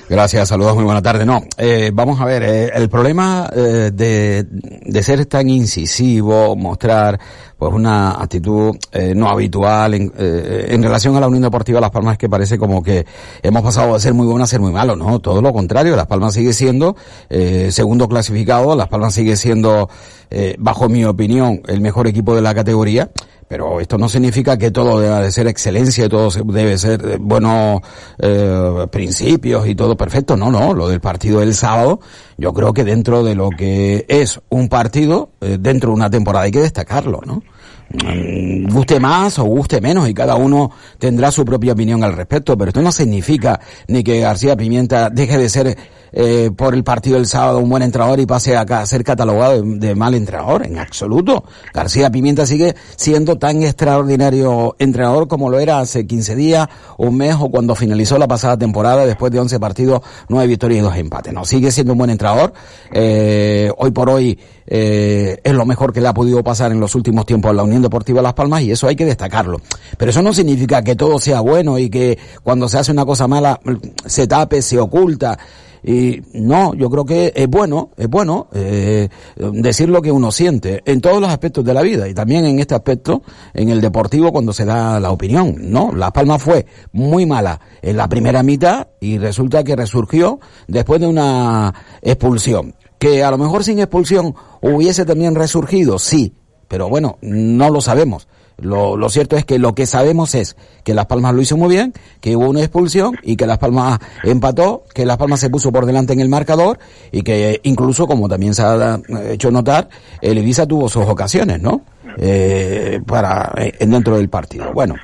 Gracias, saludos, muy buena tarde. No, eh, vamos a ver, eh, el problema eh, de, de ser tan incisivo, mostrar pues una actitud eh, no habitual en, eh, en relación a la Unión Deportiva Las Palmas que parece como que hemos pasado de ser muy bueno a ser muy malo, no, todo lo contrario, Las Palmas sigue siendo eh, segundo clasificado, Las Palmas sigue siendo, eh, bajo mi opinión, el mejor equipo de la categoría, pero esto no significa que todo deba de ser excelencia, todo debe ser eh, buenos eh, principios y todo perfecto. No, no, lo del partido del sábado, yo creo que dentro de lo que es un partido, eh, dentro de una temporada hay que destacarlo, ¿no? Mm, guste más o guste menos y cada uno tendrá su propia opinión al respecto, pero esto no significa ni que García Pimienta deje de ser eh, por el partido del sábado un buen entrenador y pase a, a ser catalogado de, de mal entrenador, en absoluto. García Pimienta sigue siendo tan extraordinario entrenador como lo era hace 15 días, un mes o cuando finalizó la pasada temporada después de 11 partidos, 9 victorias y 2 empates. No, sigue siendo un buen entrenador. Eh, hoy por hoy eh, es lo mejor que le ha podido pasar en los últimos tiempos a la Unión Deportiva Las Palmas y eso hay que destacarlo. Pero eso no significa que todo sea bueno y que cuando se hace una cosa mala se tape, se oculta. Y no, yo creo que es bueno, es bueno eh, decir lo que uno siente en todos los aspectos de la vida y también en este aspecto, en el deportivo, cuando se da la opinión, ¿no? Las Palmas fue muy mala en la primera mitad y resulta que resurgió después de una expulsión. Que a lo mejor sin expulsión hubiese también resurgido, sí, pero bueno, no lo sabemos. Lo, lo, cierto es que lo que sabemos es que Las Palmas lo hizo muy bien, que hubo una expulsión y que Las Palmas empató, que Las Palmas se puso por delante en el marcador y que incluso, como también se ha hecho notar, el Ibiza tuvo sus ocasiones, ¿no? Eh, para eh, dentro del partido. Bueno.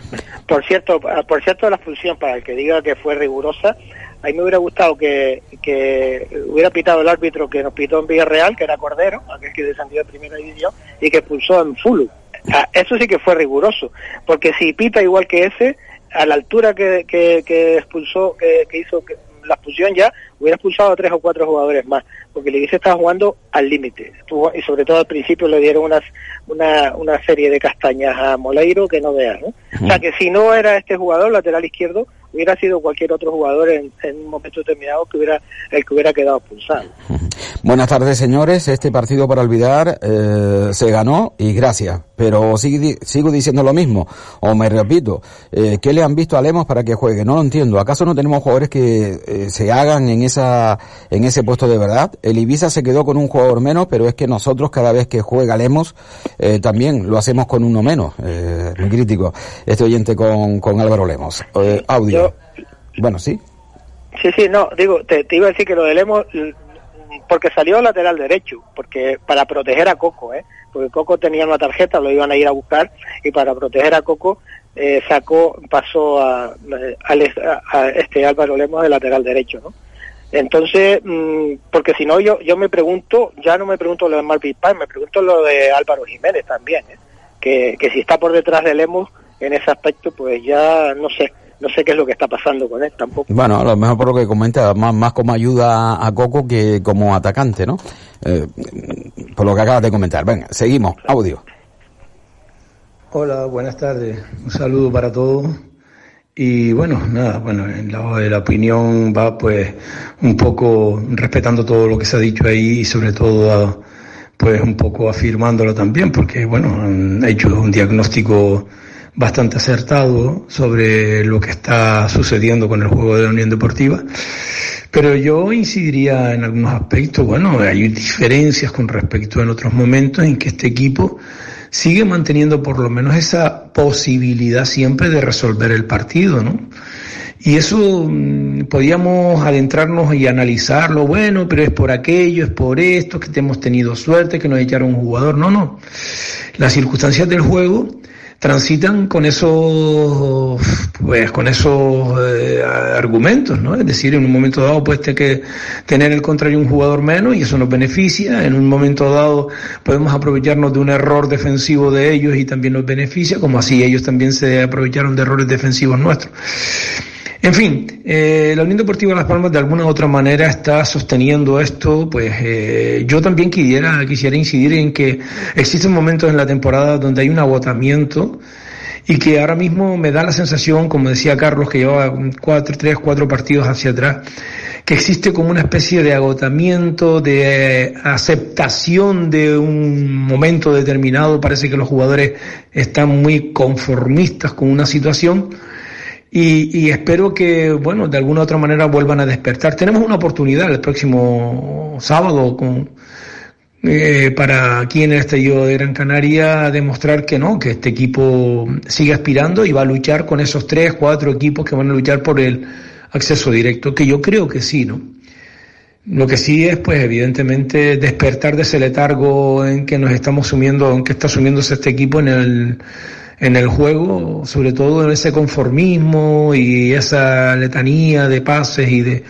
Por cierto, por cierto, la expulsión, para el que diga que fue rigurosa, a mí me hubiera gustado que, que hubiera pitado el árbitro que nos pitó en Villarreal, que era Cordero, aquel que descendió de primera división, y que expulsó en Fulu. Ah, eso sí que fue riguroso, porque si pita igual que ese, a la altura que, que, expulsó, que, hizo la expulsión ya, hubiera expulsado a tres o cuatro jugadores más, porque el Ibiza estaba jugando al límite, y sobre todo al principio le dieron unas, una, una serie de castañas a Moleiro que no veas, ¿no? O sea que si no era este jugador, lateral izquierdo, hubiera sido cualquier otro jugador en, un momento determinado que hubiera el que hubiera quedado pulsado. Buenas tardes, señores. Este partido para olvidar eh, se ganó y gracias. Pero sigo, sigo diciendo lo mismo, o me repito, eh, ¿qué le han visto a Lemos para que juegue? No lo entiendo. ¿Acaso no tenemos jugadores que eh, se hagan en esa en ese puesto de verdad? El Ibiza se quedó con un jugador menos, pero es que nosotros cada vez que juega Lemos eh, también lo hacemos con uno menos. Eh, muy crítico. Este oyente con, con Álvaro Lemos. Eh, audio. Bueno, sí. Sí, sí, no, digo, te, iba a decir que lo de Lemos, porque salió lateral derecho, porque para proteger a Coco, ¿eh? Porque Coco tenía una tarjeta, lo iban a ir a buscar, y para proteger a Coco eh, sacó, pasó a, a, este Álvaro Lemos de lateral derecho, ¿no? Entonces, mm, porque si no, yo, yo me pregunto, ya no me pregunto lo de Marvin Paz, me pregunto lo de Álvaro Jiménez también, ¿eh? que, que si está por detrás de Lemos en ese aspecto, pues ya no sé, no sé qué es lo que está pasando con él tampoco. Bueno, a lo mejor por lo que comenta, más, más como ayuda a Coco que como atacante, ¿no? Eh, por lo que acabas de comentar. Venga, seguimos. Audio. Hola, buenas tardes. Un saludo para todos. Y bueno, nada, bueno, en la, la opinión va pues un poco respetando todo lo que se ha dicho ahí y sobre todo pues un poco afirmándolo también porque bueno, han hecho un diagnóstico bastante acertado sobre lo que está sucediendo con el juego de la Unión Deportiva. Pero yo incidiría en algunos aspectos, bueno, hay diferencias con respecto en otros momentos en que este equipo sigue manteniendo por lo menos esa posibilidad siempre de resolver el partido, ¿no? Y eso mm, podíamos adentrarnos y analizarlo, bueno, pero es por aquello, es por esto, que hemos tenido suerte, que nos echaron un jugador. No, no. Las circunstancias del juego transitan con esos, pues, con esos eh, argumentos, ¿no? Es decir, en un momento dado puede que tener el contrario un jugador menos y eso nos beneficia. En un momento dado podemos aprovecharnos de un error defensivo de ellos y también nos beneficia, como así ellos también se aprovecharon de errores defensivos nuestros. En fin, eh, la Unión Deportiva Las Palmas de alguna otra manera está sosteniendo esto, pues eh, yo también quisiera, quisiera incidir en que existen momentos en la temporada donde hay un agotamiento y que ahora mismo me da la sensación, como decía Carlos, que lleva cuatro, tres, cuatro partidos hacia atrás, que existe como una especie de agotamiento, de aceptación de un momento determinado. Parece que los jugadores están muy conformistas con una situación y, espero que, bueno, de alguna u otra manera vuelvan a despertar. Tenemos una oportunidad el próximo sábado con, eh, para aquí en el Estadio de Gran Canaria demostrar que no, que este equipo sigue aspirando y va a luchar con esos tres, cuatro equipos que van a luchar por el acceso directo, que yo creo que sí, ¿no? Lo que sí es, pues, evidentemente, despertar de ese letargo en que nos estamos sumiendo, en que está sumiéndose este equipo en el en el juego, sobre todo en ese conformismo y esa letanía de pases y de,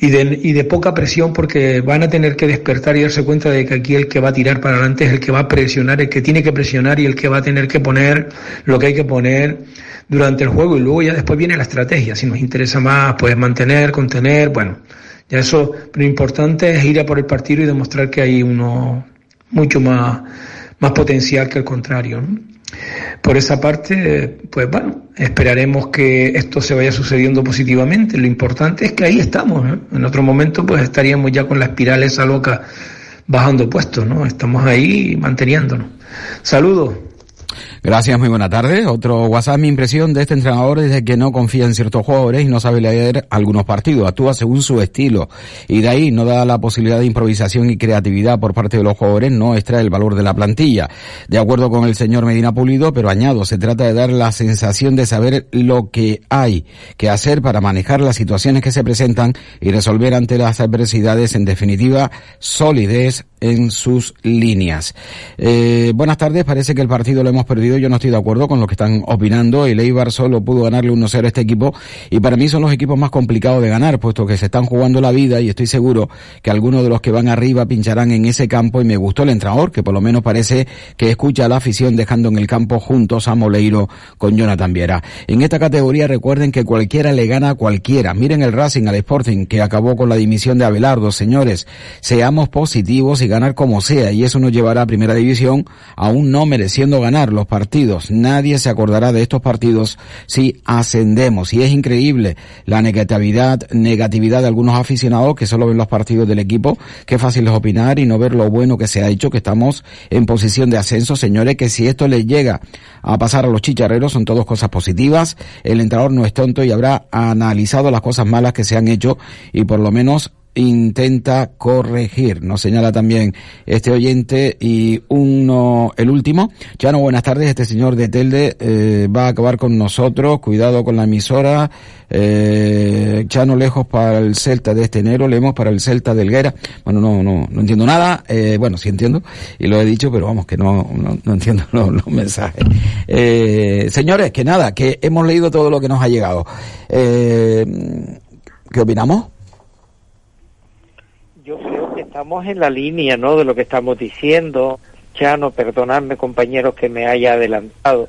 y de, y de poca presión porque van a tener que despertar y darse cuenta de que aquí el que va a tirar para adelante es el que va a presionar, el que tiene que presionar y el que va a tener que poner lo que hay que poner durante el juego y luego ya después viene la estrategia, si nos interesa más, pues mantener, contener, bueno, ya eso, lo importante es ir a por el partido y demostrar que hay uno mucho más, más potencial que el contrario. ¿no? Por esa parte, pues bueno, esperaremos que esto se vaya sucediendo positivamente. Lo importante es que ahí estamos. ¿no? En otro momento, pues estaríamos ya con la espiral esa loca bajando puestos, ¿no? Estamos ahí manteniéndonos. Saludos. Gracias, muy buena tarde. Otro WhatsApp, mi impresión de este entrenador es de que no confía en ciertos jugadores y no sabe leer algunos partidos, actúa según su estilo y de ahí no da la posibilidad de improvisación y creatividad por parte de los jugadores, no extrae el valor de la plantilla. De acuerdo con el señor Medina Pulido, pero añado, se trata de dar la sensación de saber lo que hay que hacer para manejar las situaciones que se presentan y resolver ante las adversidades, en definitiva, solidez en sus líneas. Eh, buenas tardes, parece que el partido lo hemos perdido, yo no estoy de acuerdo con lo que están opinando, el Eibar solo pudo ganarle 1-0 a este equipo y para mí son los equipos más complicados de ganar, puesto que se están jugando la vida y estoy seguro que algunos de los que van arriba pincharán en ese campo y me gustó el entrenador, que por lo menos parece que escucha a la afición dejando en el campo juntos a Moleiro con Jonathan Viera. En esta categoría recuerden que cualquiera le gana a cualquiera. Miren el Racing al Sporting que acabó con la dimisión de Abelardo, señores, seamos positivos y ganar como sea y eso nos llevará a primera división aún no mereciendo ganar los partidos. Nadie se acordará de estos partidos si ascendemos y es increíble la negatividad, negatividad de algunos aficionados que solo ven los partidos del equipo. Qué fácil es opinar y no ver lo bueno que se ha hecho, que estamos en posición de ascenso, señores, que si esto les llega a pasar a los chicharreros son todas cosas positivas. El entrenador no es tonto y habrá analizado las cosas malas que se han hecho y por lo menos intenta corregir. Nos señala también este oyente y uno, el último. Chano, buenas tardes. Este señor de Telde eh, va a acabar con nosotros. Cuidado con la emisora. Eh, Chano lejos para el Celta de este enero, leemos para el Celta del Guera. Bueno, no, no, no entiendo nada. Eh, bueno, sí entiendo y lo he dicho, pero vamos que no, no, no entiendo <laughs> los, los mensajes. Eh, señores, que nada, que hemos leído todo lo que nos ha llegado. Eh, ¿Qué opinamos? Estamos en la línea, ¿no? De lo que estamos diciendo. Chano, perdonadme compañeros que me haya adelantado,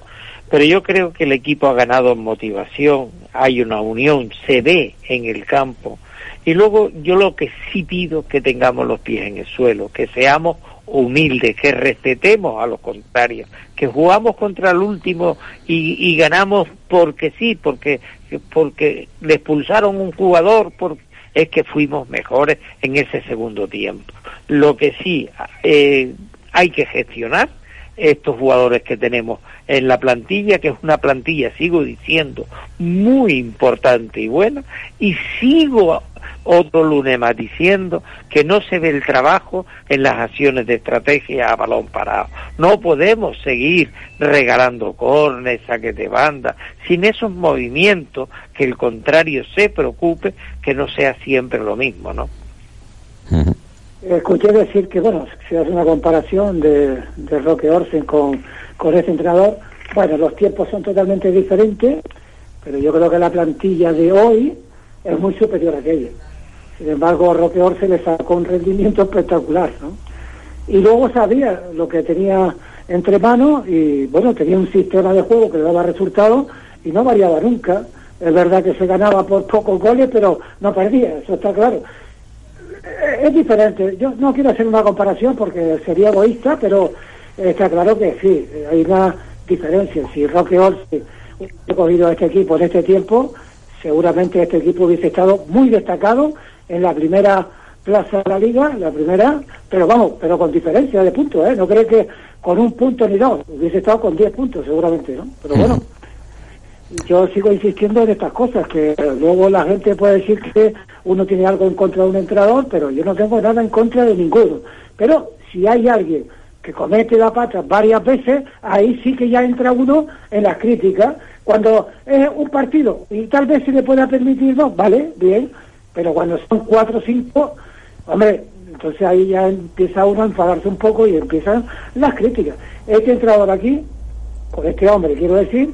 pero yo creo que el equipo ha ganado en motivación, hay una unión, se ve en el campo. Y luego yo lo que sí pido que tengamos los pies en el suelo, que seamos humildes, que respetemos a los contrarios, que jugamos contra el último y, y ganamos porque sí, porque porque le expulsaron un jugador, por, es que fuimos mejores en ese segundo tiempo. Lo que sí eh, hay que gestionar estos jugadores que tenemos en la plantilla, que es una plantilla, sigo diciendo, muy importante y buena, y sigo otro lunes más diciendo que no se ve el trabajo en las acciones de estrategia a balón parado. No podemos seguir regalando cornes, saques de banda, sin esos movimientos que el contrario se preocupe que no sea siempre lo mismo, ¿no? Escuché decir que, bueno, si hace una comparación de, Roque Orsen con, con este entrenador, bueno, los tiempos son totalmente diferentes, pero yo creo que la plantilla de hoy es muy superior a aquella. Sin embargo, Roque Orse le sacó un rendimiento espectacular, ¿no? Y luego sabía lo que tenía entre manos y, bueno, tenía un sistema de juego que le daba resultados y no variaba nunca. Es verdad que se ganaba por pocos goles, pero no perdía, eso está claro. Es diferente. Yo no quiero hacer una comparación porque sería egoísta, pero está claro que sí, hay una diferencia. Si Roque Orse hubiese cogido este equipo en este tiempo, seguramente este equipo hubiese estado muy destacado en la primera plaza de la liga, la primera, pero vamos, pero con diferencia de puntos, ¿eh? No creo que con un punto ni dos, hubiese estado con diez puntos seguramente, ¿no? Pero bueno, <laughs> yo sigo insistiendo en estas cosas, que luego la gente puede decir que uno tiene algo en contra de un entrenador, pero yo no tengo nada en contra de ninguno. Pero si hay alguien que comete la pata varias veces, ahí sí que ya entra uno en las críticas. Cuando es un partido y tal vez se le pueda permitir, no, vale, bien, pero cuando son cuatro o cinco, hombre, entonces ahí ya empieza uno a enfadarse un poco y empiezan las críticas. Este entrenador aquí, con este hombre, quiero decir,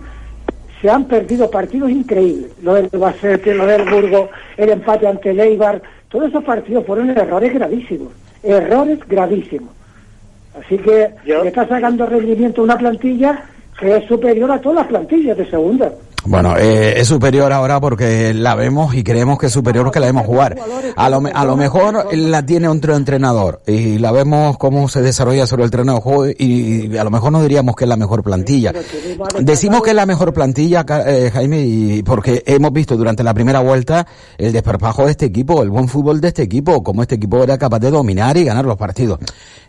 se han perdido partidos increíbles. Lo del Bacete, lo del Burgo, el empate ante el Eibar, todos esos partidos fueron errores gravísimos, errores gravísimos. Así que le está sacando rendimiento una plantilla que es superior a todas las plantillas de segunda. Bueno, eh, es superior ahora porque la vemos y creemos que es superior porque la vemos jugar. A lo, a lo mejor la tiene otro entrenador y la vemos cómo se desarrolla sobre el terreno de juego y, a lo mejor no diríamos que es la mejor plantilla. Decimos que es la mejor plantilla, eh, Jaime, y porque hemos visto durante la primera vuelta el desparpajo de este equipo, el buen fútbol de este equipo, cómo este equipo era capaz de dominar y ganar los partidos.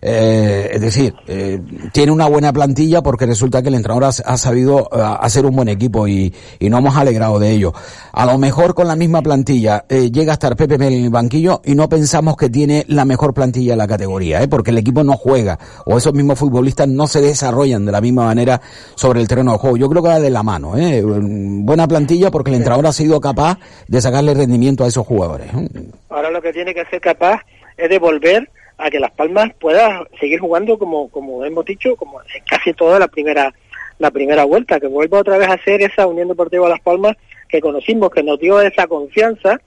Eh, es decir, eh, tiene una buena plantilla porque resulta que el entrenador ha, ha sabido hacer un buen equipo y, y no hemos alegrado de ello. A lo mejor con la misma plantilla eh, llega a estar Pepe en el banquillo y no pensamos que tiene la mejor plantilla de la categoría, ¿eh? porque el equipo no juega o esos mismos futbolistas no se desarrollan de la misma manera sobre el terreno de juego. Yo creo que va de la mano. ¿eh? Buena plantilla porque el entrenador ha sido capaz de sacarle rendimiento a esos jugadores. ¿eh? Ahora lo que tiene que ser capaz es de volver a que Las Palmas pueda seguir jugando como, como hemos dicho, como casi toda la primera la primera vuelta, que vuelva otra vez a ser esa Unión Deportiva Las Palmas que conocimos, que nos dio esa confianza,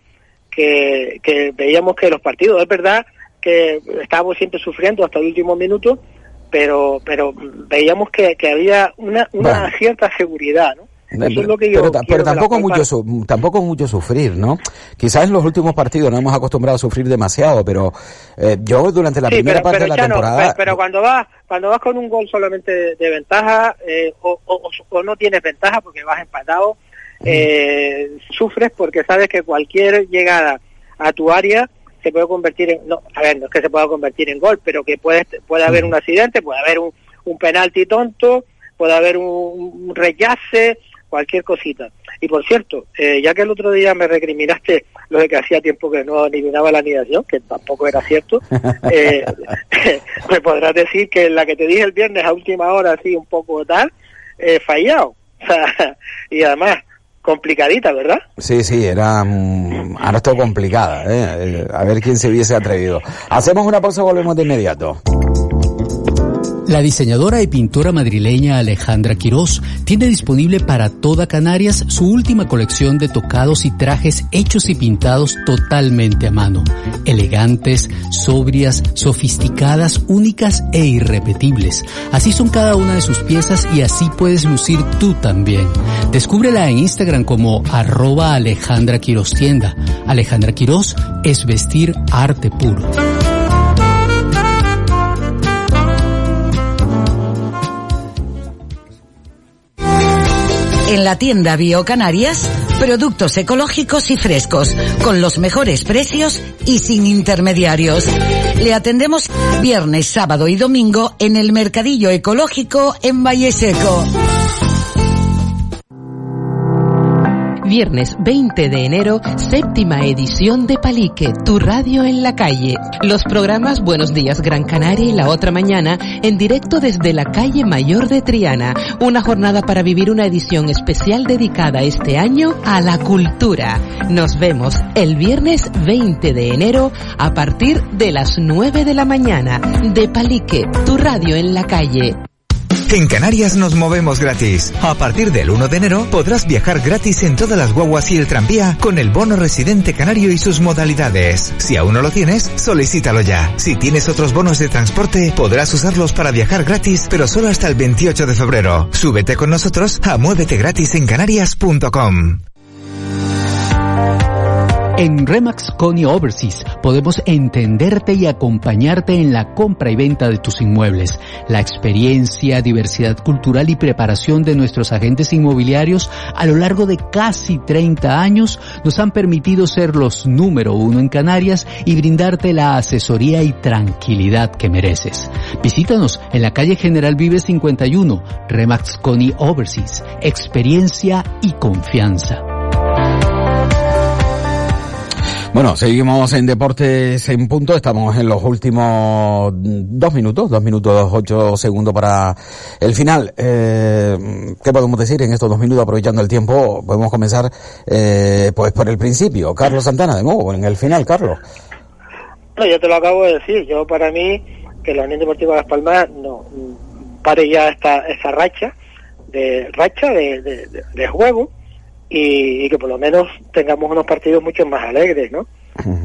que, que veíamos que los partidos, es verdad que estábamos siempre sufriendo hasta el último minuto, pero pero veíamos que, que había una, una cierta seguridad, ¿no? Pero, tampoco mucho tampoco mucho sufrir, ¿no? Quizás en los últimos partidos no hemos acostumbrado a sufrir demasiado, pero eh, yo durante la primera parte de la temporada pero, cuando vas cuando vas con un gol solamente de, ventaja eh, o, o, no tienes ventaja porque vas empatado, eh, sufres porque sabes que cualquier llegada a tu área se puede convertir en no, a ver, no es que se pueda convertir en gol, pero que puede puede haber un accidente, puede haber un un penalti tonto, puede haber un, un rechace, cualquier cosita. Y por cierto, eh, ya que el otro día me recriminaste lo de que hacía tiempo que no eliminaba la anidación, que tampoco era cierto, <laughs> eh, <laughs> me podrás decir que la que te dije el viernes a última hora, así un poco tal, eh, fallado. <laughs> y además, complicadita, ¿verdad? Sí, sí, era mm, ahora todo complicada, ¿eh? a ver quién se hubiese atrevido. Hacemos una pausa y volvemos de inmediato. La diseñadora y pintora madrileña Alejandra Quirós tiene disponible para toda Canarias su última colección de tocados y trajes hechos y pintados totalmente a mano. Elegantes, sobrias, sofisticadas, únicas e irrepetibles. Así son cada una de sus piezas y así puedes lucir tú también. Descúbrela en Instagram como arroba Alejandra Quirós Tienda. Alejandra Quirós es vestir arte puro. En la tienda Biocanarias, productos ecológicos y frescos, con los mejores precios y sin intermediarios. Le atendemos viernes, sábado y domingo en el Mercadillo Ecológico en Valle Seco. Viernes 20 de enero, séptima edición de Palique, tu radio en la calle. Los programas Buenos Días Gran Canaria y La Otra Mañana en directo desde la calle Mayor de Triana. Una jornada para vivir una edición especial dedicada este año a la cultura. Nos vemos el viernes 20 de enero a partir de las 9 de la mañana. De Palique, tu radio en la calle. En Canarias nos movemos gratis. A partir del 1 de enero podrás viajar gratis en todas las guaguas y el tranvía con el bono residente canario y sus modalidades. Si aún no lo tienes, solicítalo ya. Si tienes otros bonos de transporte, podrás usarlos para viajar gratis, pero solo hasta el 28 de febrero. Súbete con nosotros a muévete gratis en canarias.com. En Remax Coney Overseas podemos entenderte y acompañarte en la compra y venta de tus inmuebles. La experiencia, diversidad cultural y preparación de nuestros agentes inmobiliarios a lo largo de casi 30 años nos han permitido ser los número uno en Canarias y brindarte la asesoría y tranquilidad que mereces. Visítanos en la calle General Vive 51, Remax Coney Overseas. Experiencia y confianza. Bueno, seguimos en Deportes en Punto. Estamos en los últimos dos minutos, dos minutos ocho segundos para el final. Eh, ¿Qué podemos decir en estos dos minutos? Aprovechando el tiempo, podemos comenzar eh, pues por el principio. Carlos Santana, de nuevo, en el final, Carlos. No, yo te lo acabo de decir. Yo, para mí, que la Unión Deportiva Las Palmas no pare ya esta, esta racha de racha de, de, de juego y, que por lo menos tengamos unos partidos mucho más alegres, ¿no?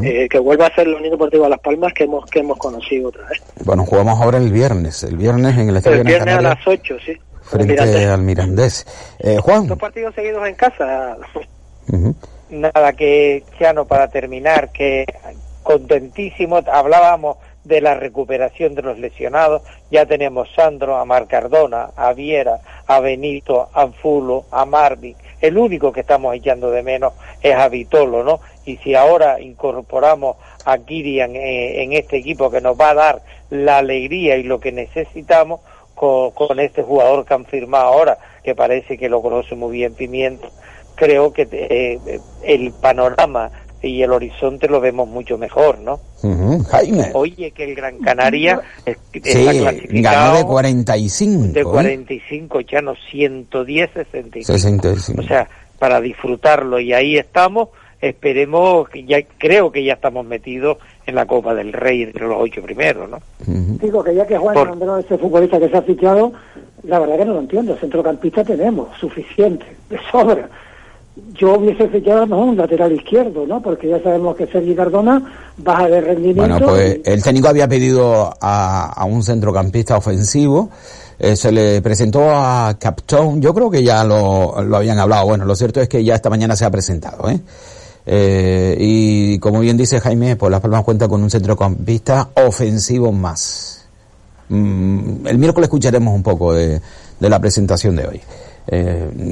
eh, que vuelva a ser el Unión Deportivo Las Palmas que hemos que hemos conocido otra vez. Bueno, jugamos ahora el viernes, el viernes en el Estadio El viernes a las 8, sí. frente Mirandés. al Mirandés. Eh, Juan. Dos partidos seguidos en casa. Nada que, Chano, para terminar, que contentísimo, hablábamos de la recuperación de los lesionados, ya tenemos Sandro, a Mar Cardona, a Viera, a Benito, a Anfulo, a Marvin, el único que estamos echando de menos es a Vitolo, ¿no? Y si ahora incorporamos a Kirian eh, en este equipo que nos va a dar la alegría y lo que necesitamos con, este jugador que han firmado ahora, que parece que lo conoce muy bien Pimiento, creo que eh, el panorama y el horizonte lo vemos mucho mejor, ¿no? Ujú, Jaime. Oye, que el Gran Canaria es- Sí, está clasificado ganó de 45. de ¿eh? 45, ya no 110, 65. 65. O sea, para disfrutarlo y ahí estamos, esperemos, que ya creo que ya estamos metidos en la Copa del Rey entre los ocho primeros, ¿no? Digo que ya que Juan Por- nombró a ese futbolista que se ha fichado, la verdad que no lo entiendo. Centrocampista tenemos, suficiente, de sobra. Yo hubiese fichado mejor un lateral izquierdo, ¿no? Porque ya sabemos que Sergi Cardona baja de rendimiento. Bueno, pues el técnico había pedido a, a un centrocampista ofensivo. eh, se le presentó a Captone. Yo creo que ya lo, lo habían hablado. Bueno, lo cierto es que ya esta mañana se ha presentado, ¿eh? Eh, y como bien dice Jaime, pues Las Palmas cuenta con un centrocampista ofensivo más. Mm, el miércoles escucharemos un poco de, de la presentación de hoy. Eh,